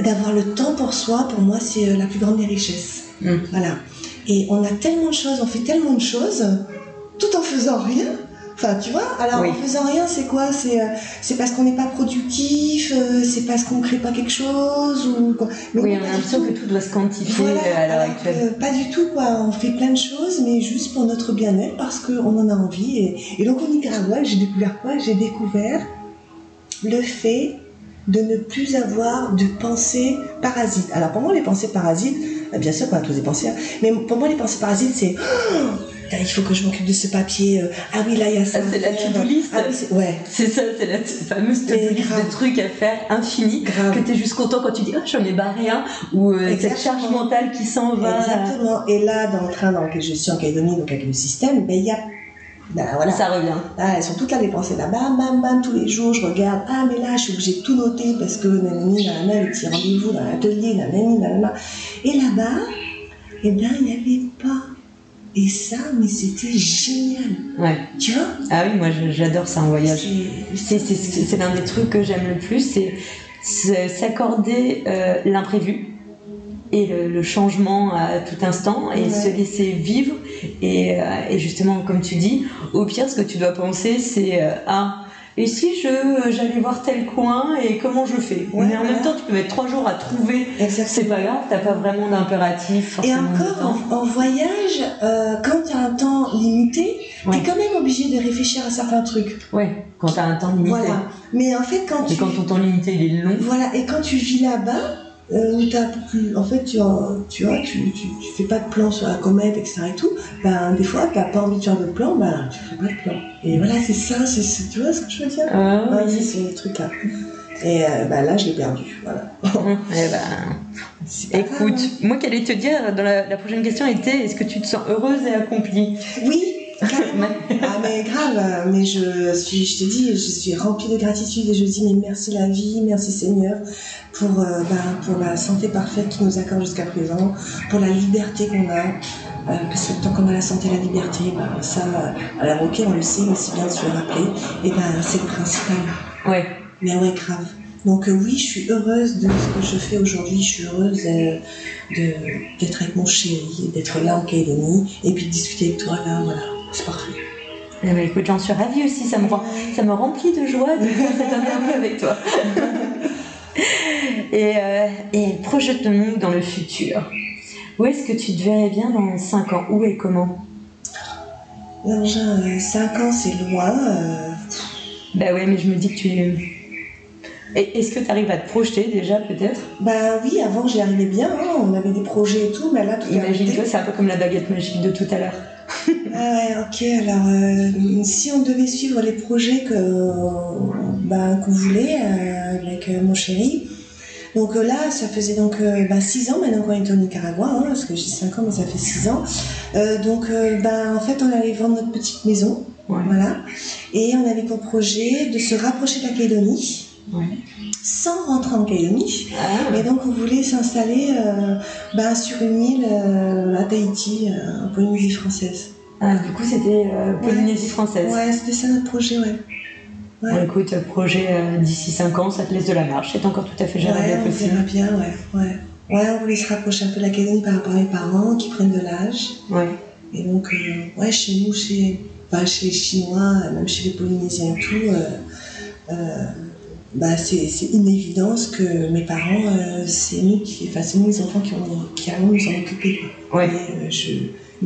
S2: d'avoir le temps pour soi, pour moi, c'est euh, la plus grande des richesses. Mm. Voilà. Et on a tellement de choses, on fait tellement de choses, tout en faisant rien. Enfin, tu vois, alors en faisant rien, c'est quoi? C'est c'est parce qu'on n'est pas productif, c'est parce qu'on ne crée pas quelque chose ou
S1: Oui, on a l'impression que tout doit se quantifier à l'heure actuelle.
S2: pas du tout, quoi. On fait plein de choses, mais juste pour notre bien-être parce qu'on en a envie. Et, et donc au Nicaragua, j'ai découvert quoi? J'ai découvert le fait de ne plus avoir de pensées parasites. Alors pour moi, les pensées parasites, bien sûr qu'on a tous des pensées, hein, mais pour moi, les pensées parasites, c'est il faut que je m'occupe de ce papier. Euh, ah oui, là, il y a ça.
S1: Ah, c'est la to-do list.
S2: Ah, ouais.
S1: C'est ça, c'est la fameuse to-do list de trucs à faire infini. Que tu es juste content quand tu dis, ah, j'en ai barré un. Ou euh, cette charge mentale qui s'en va.
S2: Exactement. Et là, dans le train dans lequel je suis en Calédonie, donc avec le système, ben, il y a
S1: ben, voilà. Ça revient.
S2: Ah, elles sont toutes là dépensées là, bam, bam, bam, tous les jours, je regarde, ah, mais là, je suis obligée de tout noter parce que nanani, nanana, le petit rendez-vous dans l'atelier, nanani, nanana. Et là-bas, eh bien, il n'y avait pas et ça, mais c'était génial.
S1: Ouais.
S2: Tu vois
S1: Ah oui, moi j'adore ça en voyage. C'est l'un des trucs que j'aime le plus, c'est s'accorder euh, l'imprévu et le, changement à tout instant et se laisser vivre. Et, euh, et, justement, comme tu dis, au pire, ce que tu dois penser, c'est euh, ah, et si je j'allais voir tel coin et comment je fais Mais en même temps, tu peux mettre trois jours à trouver. C'est pas grave, t'as pas vraiment d'impératif.
S2: Et encore, en, voyage, euh, quand tu as un temps limité, tu es quand même obligé de réfléchir à certains trucs.
S1: Ouais, quand tu as un temps limité.
S2: Voilà. Mais en fait, quand
S1: tu. Et quand ton temps limité il est long.
S2: Voilà, et quand tu vis là-bas, euh, plus, en fait, tu, tu vois, tu, tu, fais pas de plan sur la comète, etc. et tout, ben, des fois, t'as pas envie de faire de plan, ben, tu fais pas de plan. Et voilà, c'est ça, c'est, tu vois ce que je veux dire?
S1: Ah, oui.
S2: c'est le truc là. Et euh, ben, là, je l'ai perdu, voilà.
S1: eh ben, écoute, moi, qu'allais te dire, dans la, la prochaine question était, est-ce que tu te sens heureuse et accomplie?
S2: Oui, ah mais grave, mais je suis, je te dis, je suis remplie de gratitude et je dis mais merci la vie, merci Seigneur pour, euh, pour la santé parfaite qui nous accorde jusqu'à présent, pour la liberté qu'on a. Euh, parce que tant qu'on a la santé et la liberté, ben, ça, alors ok, on le sait, mais c'est bien de se le rappeler, et ben c'est le principal.
S1: Ouais.
S2: Mais ouais, grave. Donc euh, oui, je suis heureuse de ce que je fais aujourd'hui, je suis heureuse d'être avec mon chéri, d'être là en Calédonie, et puis de discuter avec toi là, voilà. C'est parfait.
S1: Eh ben, écoute, j'en suis ravie aussi. Ça me, rend, ça me remplit de joie de faire cette interview avec toi. et, euh, et projette-nous dans le futur. Où est-ce que tu te verrais bien dans 5 ans? Où et comment?
S2: Dans 5 ans, c'est loin. Euh...
S1: Bah ouais, mais je me dis que tu est-ce que tu arrives à te projeter déjà peut-être?
S2: Bah oui, avant j'y arrivais bien, hein. on avait des projets et tout, mais là tout
S1: Imagine-toi, c'est un peu comme la baguette magique de tout à l'heure.
S2: Ah ok, alors euh, si on devait suivre les projets que bah, qu'on voulait euh, avec euh, mon chéri, donc là ça faisait donc 6 bah, ans maintenant qu'on est au Nicaragua, hein, parce que j'ai 5 ans mais ça fait 6 ans. donc bah, en fait on allait vendre notre petite maison, voilà, et on avait pour projet de se rapprocher de la Calédonie sans rentrer en Calédonie. Ah. Et donc on voulait s'installer euh, bah, sur une île euh, à Tahiti, euh, en Polynésie française.
S1: Ah, du coup c'était Polynésie française.
S2: Ouais, c'était ça notre projet, ouais.
S1: ouais. écoute, projet d'ici 5 ans, ça te laisse de la marche, c'est encore tout à fait gérable
S2: ouais,
S1: possible.
S2: On bien, ouais, ouais. Ouais, on voulait se rapprocher un peu de la Calédonie par rapport à mes parents qui prennent de l'âge.
S1: Ouais.
S2: Et donc, ouais, chez nous, chez, bah, chez les Chinois, même chez les Polynésiens et tout, bah, c'est une évidence que mes parents, euh, c'est nous qui, enfin, c'est nous les enfants qui, ont, qui allons nous en occuper.
S1: Ouais.
S2: Euh, je,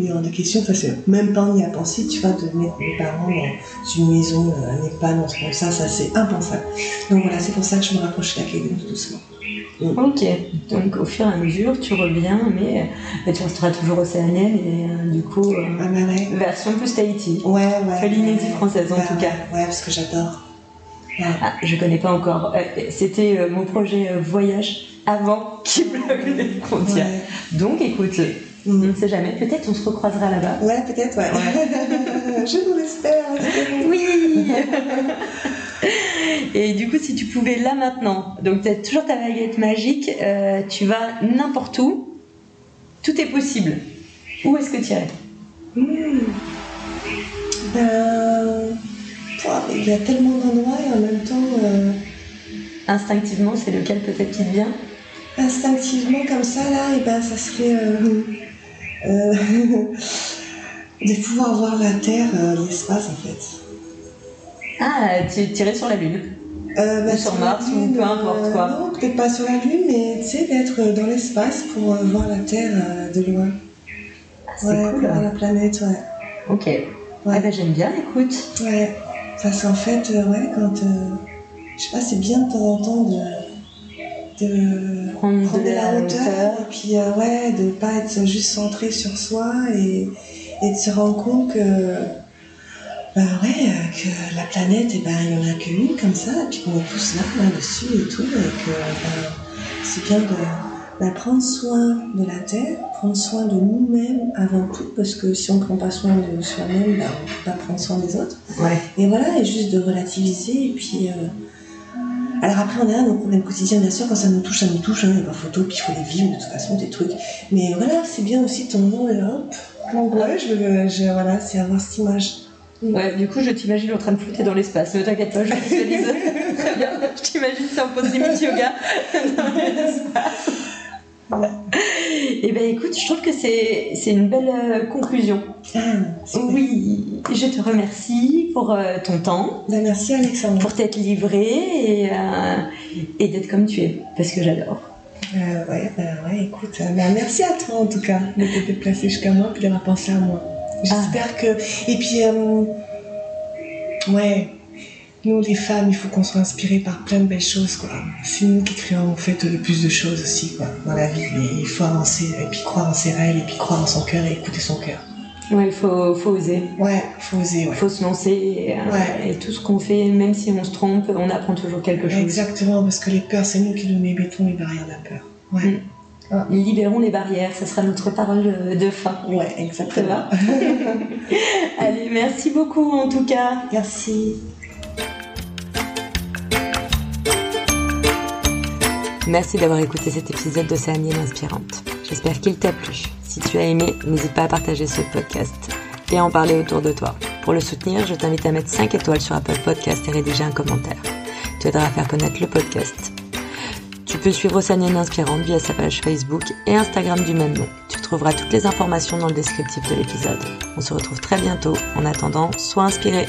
S2: est hors de question, que même pas on y a pensé, tu vois, de mettre mes parents dans une maison, un EHPAD, un truc comme ça, ça c'est impensable. Donc voilà, c'est pour ça que je me rapproche de la tout doucement.
S1: Ok, donc au fur et à mesure, tu reviens, mais, mais tu resteras toujours océanienne et euh, du coup, euh,
S2: Ah bah ouais.
S1: version plus Tahiti.
S2: Ouais, ouais.
S1: Polynésie française, en
S2: ouais,
S1: tout cas.
S2: Ouais, parce que j'adore.
S1: Ah, je connais pas encore. Euh, C'était euh, mon projet euh, voyage avant qu'il bloque les frontières.
S2: Ouais.
S1: Donc écoute, on ne sait jamais, peut-être on se recroisera là-bas.
S2: Ouais, peut-être, ouais. je nous l'espère.
S1: Oui Et du coup, si tu pouvais là maintenant, donc tu as toujours ta baguette magique, euh, tu vas n'importe où, tout est possible. Où est-ce que tu irais?
S2: Ben, pouah, il y a tellement d'endroits et en même temps, euh,
S1: Instinctivement, c'est lequel peut-être qui te vient
S2: instinctivement comme ça, là, et ben, ça serait euh, euh, de pouvoir voir la Terre, l'espace en fait.
S1: Ah, tu tirais sur la Lune.
S2: Euh,
S1: Ou sur Mars, ou
S2: Lune,
S1: peu importe, quoi.
S2: Non, peut-être pas sur la Lune, mais tu sais, d'être dans l'espace pour euh, voir la Terre de loin.
S1: Ah, c'est
S2: ouais,
S1: cool.
S2: pour voir la planète, ouais.
S1: Ok. Ah ben j'aime bien, écoute.
S2: Ouais, parce qu'en fait, euh, ouais, quand. euh, je sais pas, c'est bien de temps en temps de. de
S1: Prendre,
S2: prendre
S1: de la, hauteur.
S2: et puis, euh, ouais, de pas être juste centré sur soi et, et de se rendre compte que. Bah ouais, que la planète, eh ben, il n'y en a qu'une comme ça, et puis qu'on est tous là, là-dessus et tout, et que ben, c'est bien de bah, prendre soin de la Terre, prendre soin de nous-mêmes avant tout, parce que si on ne prend pas soin de soi-même, bah, on ne peut pas prendre soin des autres.
S1: Ouais.
S2: Et voilà, et juste de relativiser, et puis... euh, Alors après, on a nos problèmes quotidiens, bien sûr, quand ça nous touche, ça nous touche, hein, il y a pas photo, puis il faut les vivre de toute façon, des trucs. Mais voilà, c'est bien aussi ton nom, et hop, donc ouais, je, veux- je, voilà, c'est avoir cette image.
S1: Ouais, du coup, je t'imagine en train de flotter dans l'espace. Ne t'inquiète pas, je visualise. Très bien. Je t'imagine, c'est en pose limite yoga dans l'espace. Et ben écoute, je trouve que c'est une belle euh, conclusion.
S2: Ah.
S1: Oui, je te remercie pour euh, ton temps,
S2: Ben, merci Alexandre.
S1: pour t'être livré et, euh, et d'être comme tu es, parce que j'adore.
S2: Euh, ouais, ben ouais, écoute, ben, merci à toi en tout cas de t'être déplacé jusqu'à moi puis d'avoir pensé à moi. J'espère que. Et puis, ouais, nous les femmes, il faut qu'on soit inspirées par plein de belles choses, quoi. C'est nous qui créons en fait le plus de choses aussi, quoi, dans la vie. Et il faut avancer et puis croire en ses rêves et puis croire en son cœur et écouter son cœur.
S1: Ouais, il faut, faut oser,
S2: Ouais, faut oser,
S1: il
S2: ouais.
S1: faut se lancer. Et, euh,
S2: Ouais.
S1: et tout ce qu'on fait, même si on se trompe, on apprend toujours quelque chose.
S2: Exactement, parce que les peurs, c'est nous qui nous mettons les barrières de la peur. Ouais,
S1: Libérons les barrières, ça sera notre parole de- fin.
S2: ouais,
S1: Ça
S2: exactement.
S1: Allez, merci beaucoup en tout cas.
S2: Merci.
S1: Merci d'avoir écouté cet épisode d'Océanienne Inspirante. J'espère qu'il t'a plu. Si tu as aimé, n'hésite pas à partager ce podcast et à en parler autour de toi. Pour le soutenir, je t'invite à mettre 5 étoiles sur Apple Podcast et rédiger un commentaire. Tu aideras à faire connaître le podcast. Tu peux suivre Océanienne Inspirante via sa page Facebook et Instagram du même nom. Tu trouveras toutes les informations dans le descriptif de l'épisode. On se retrouve très bientôt. En attendant, sois inspiré.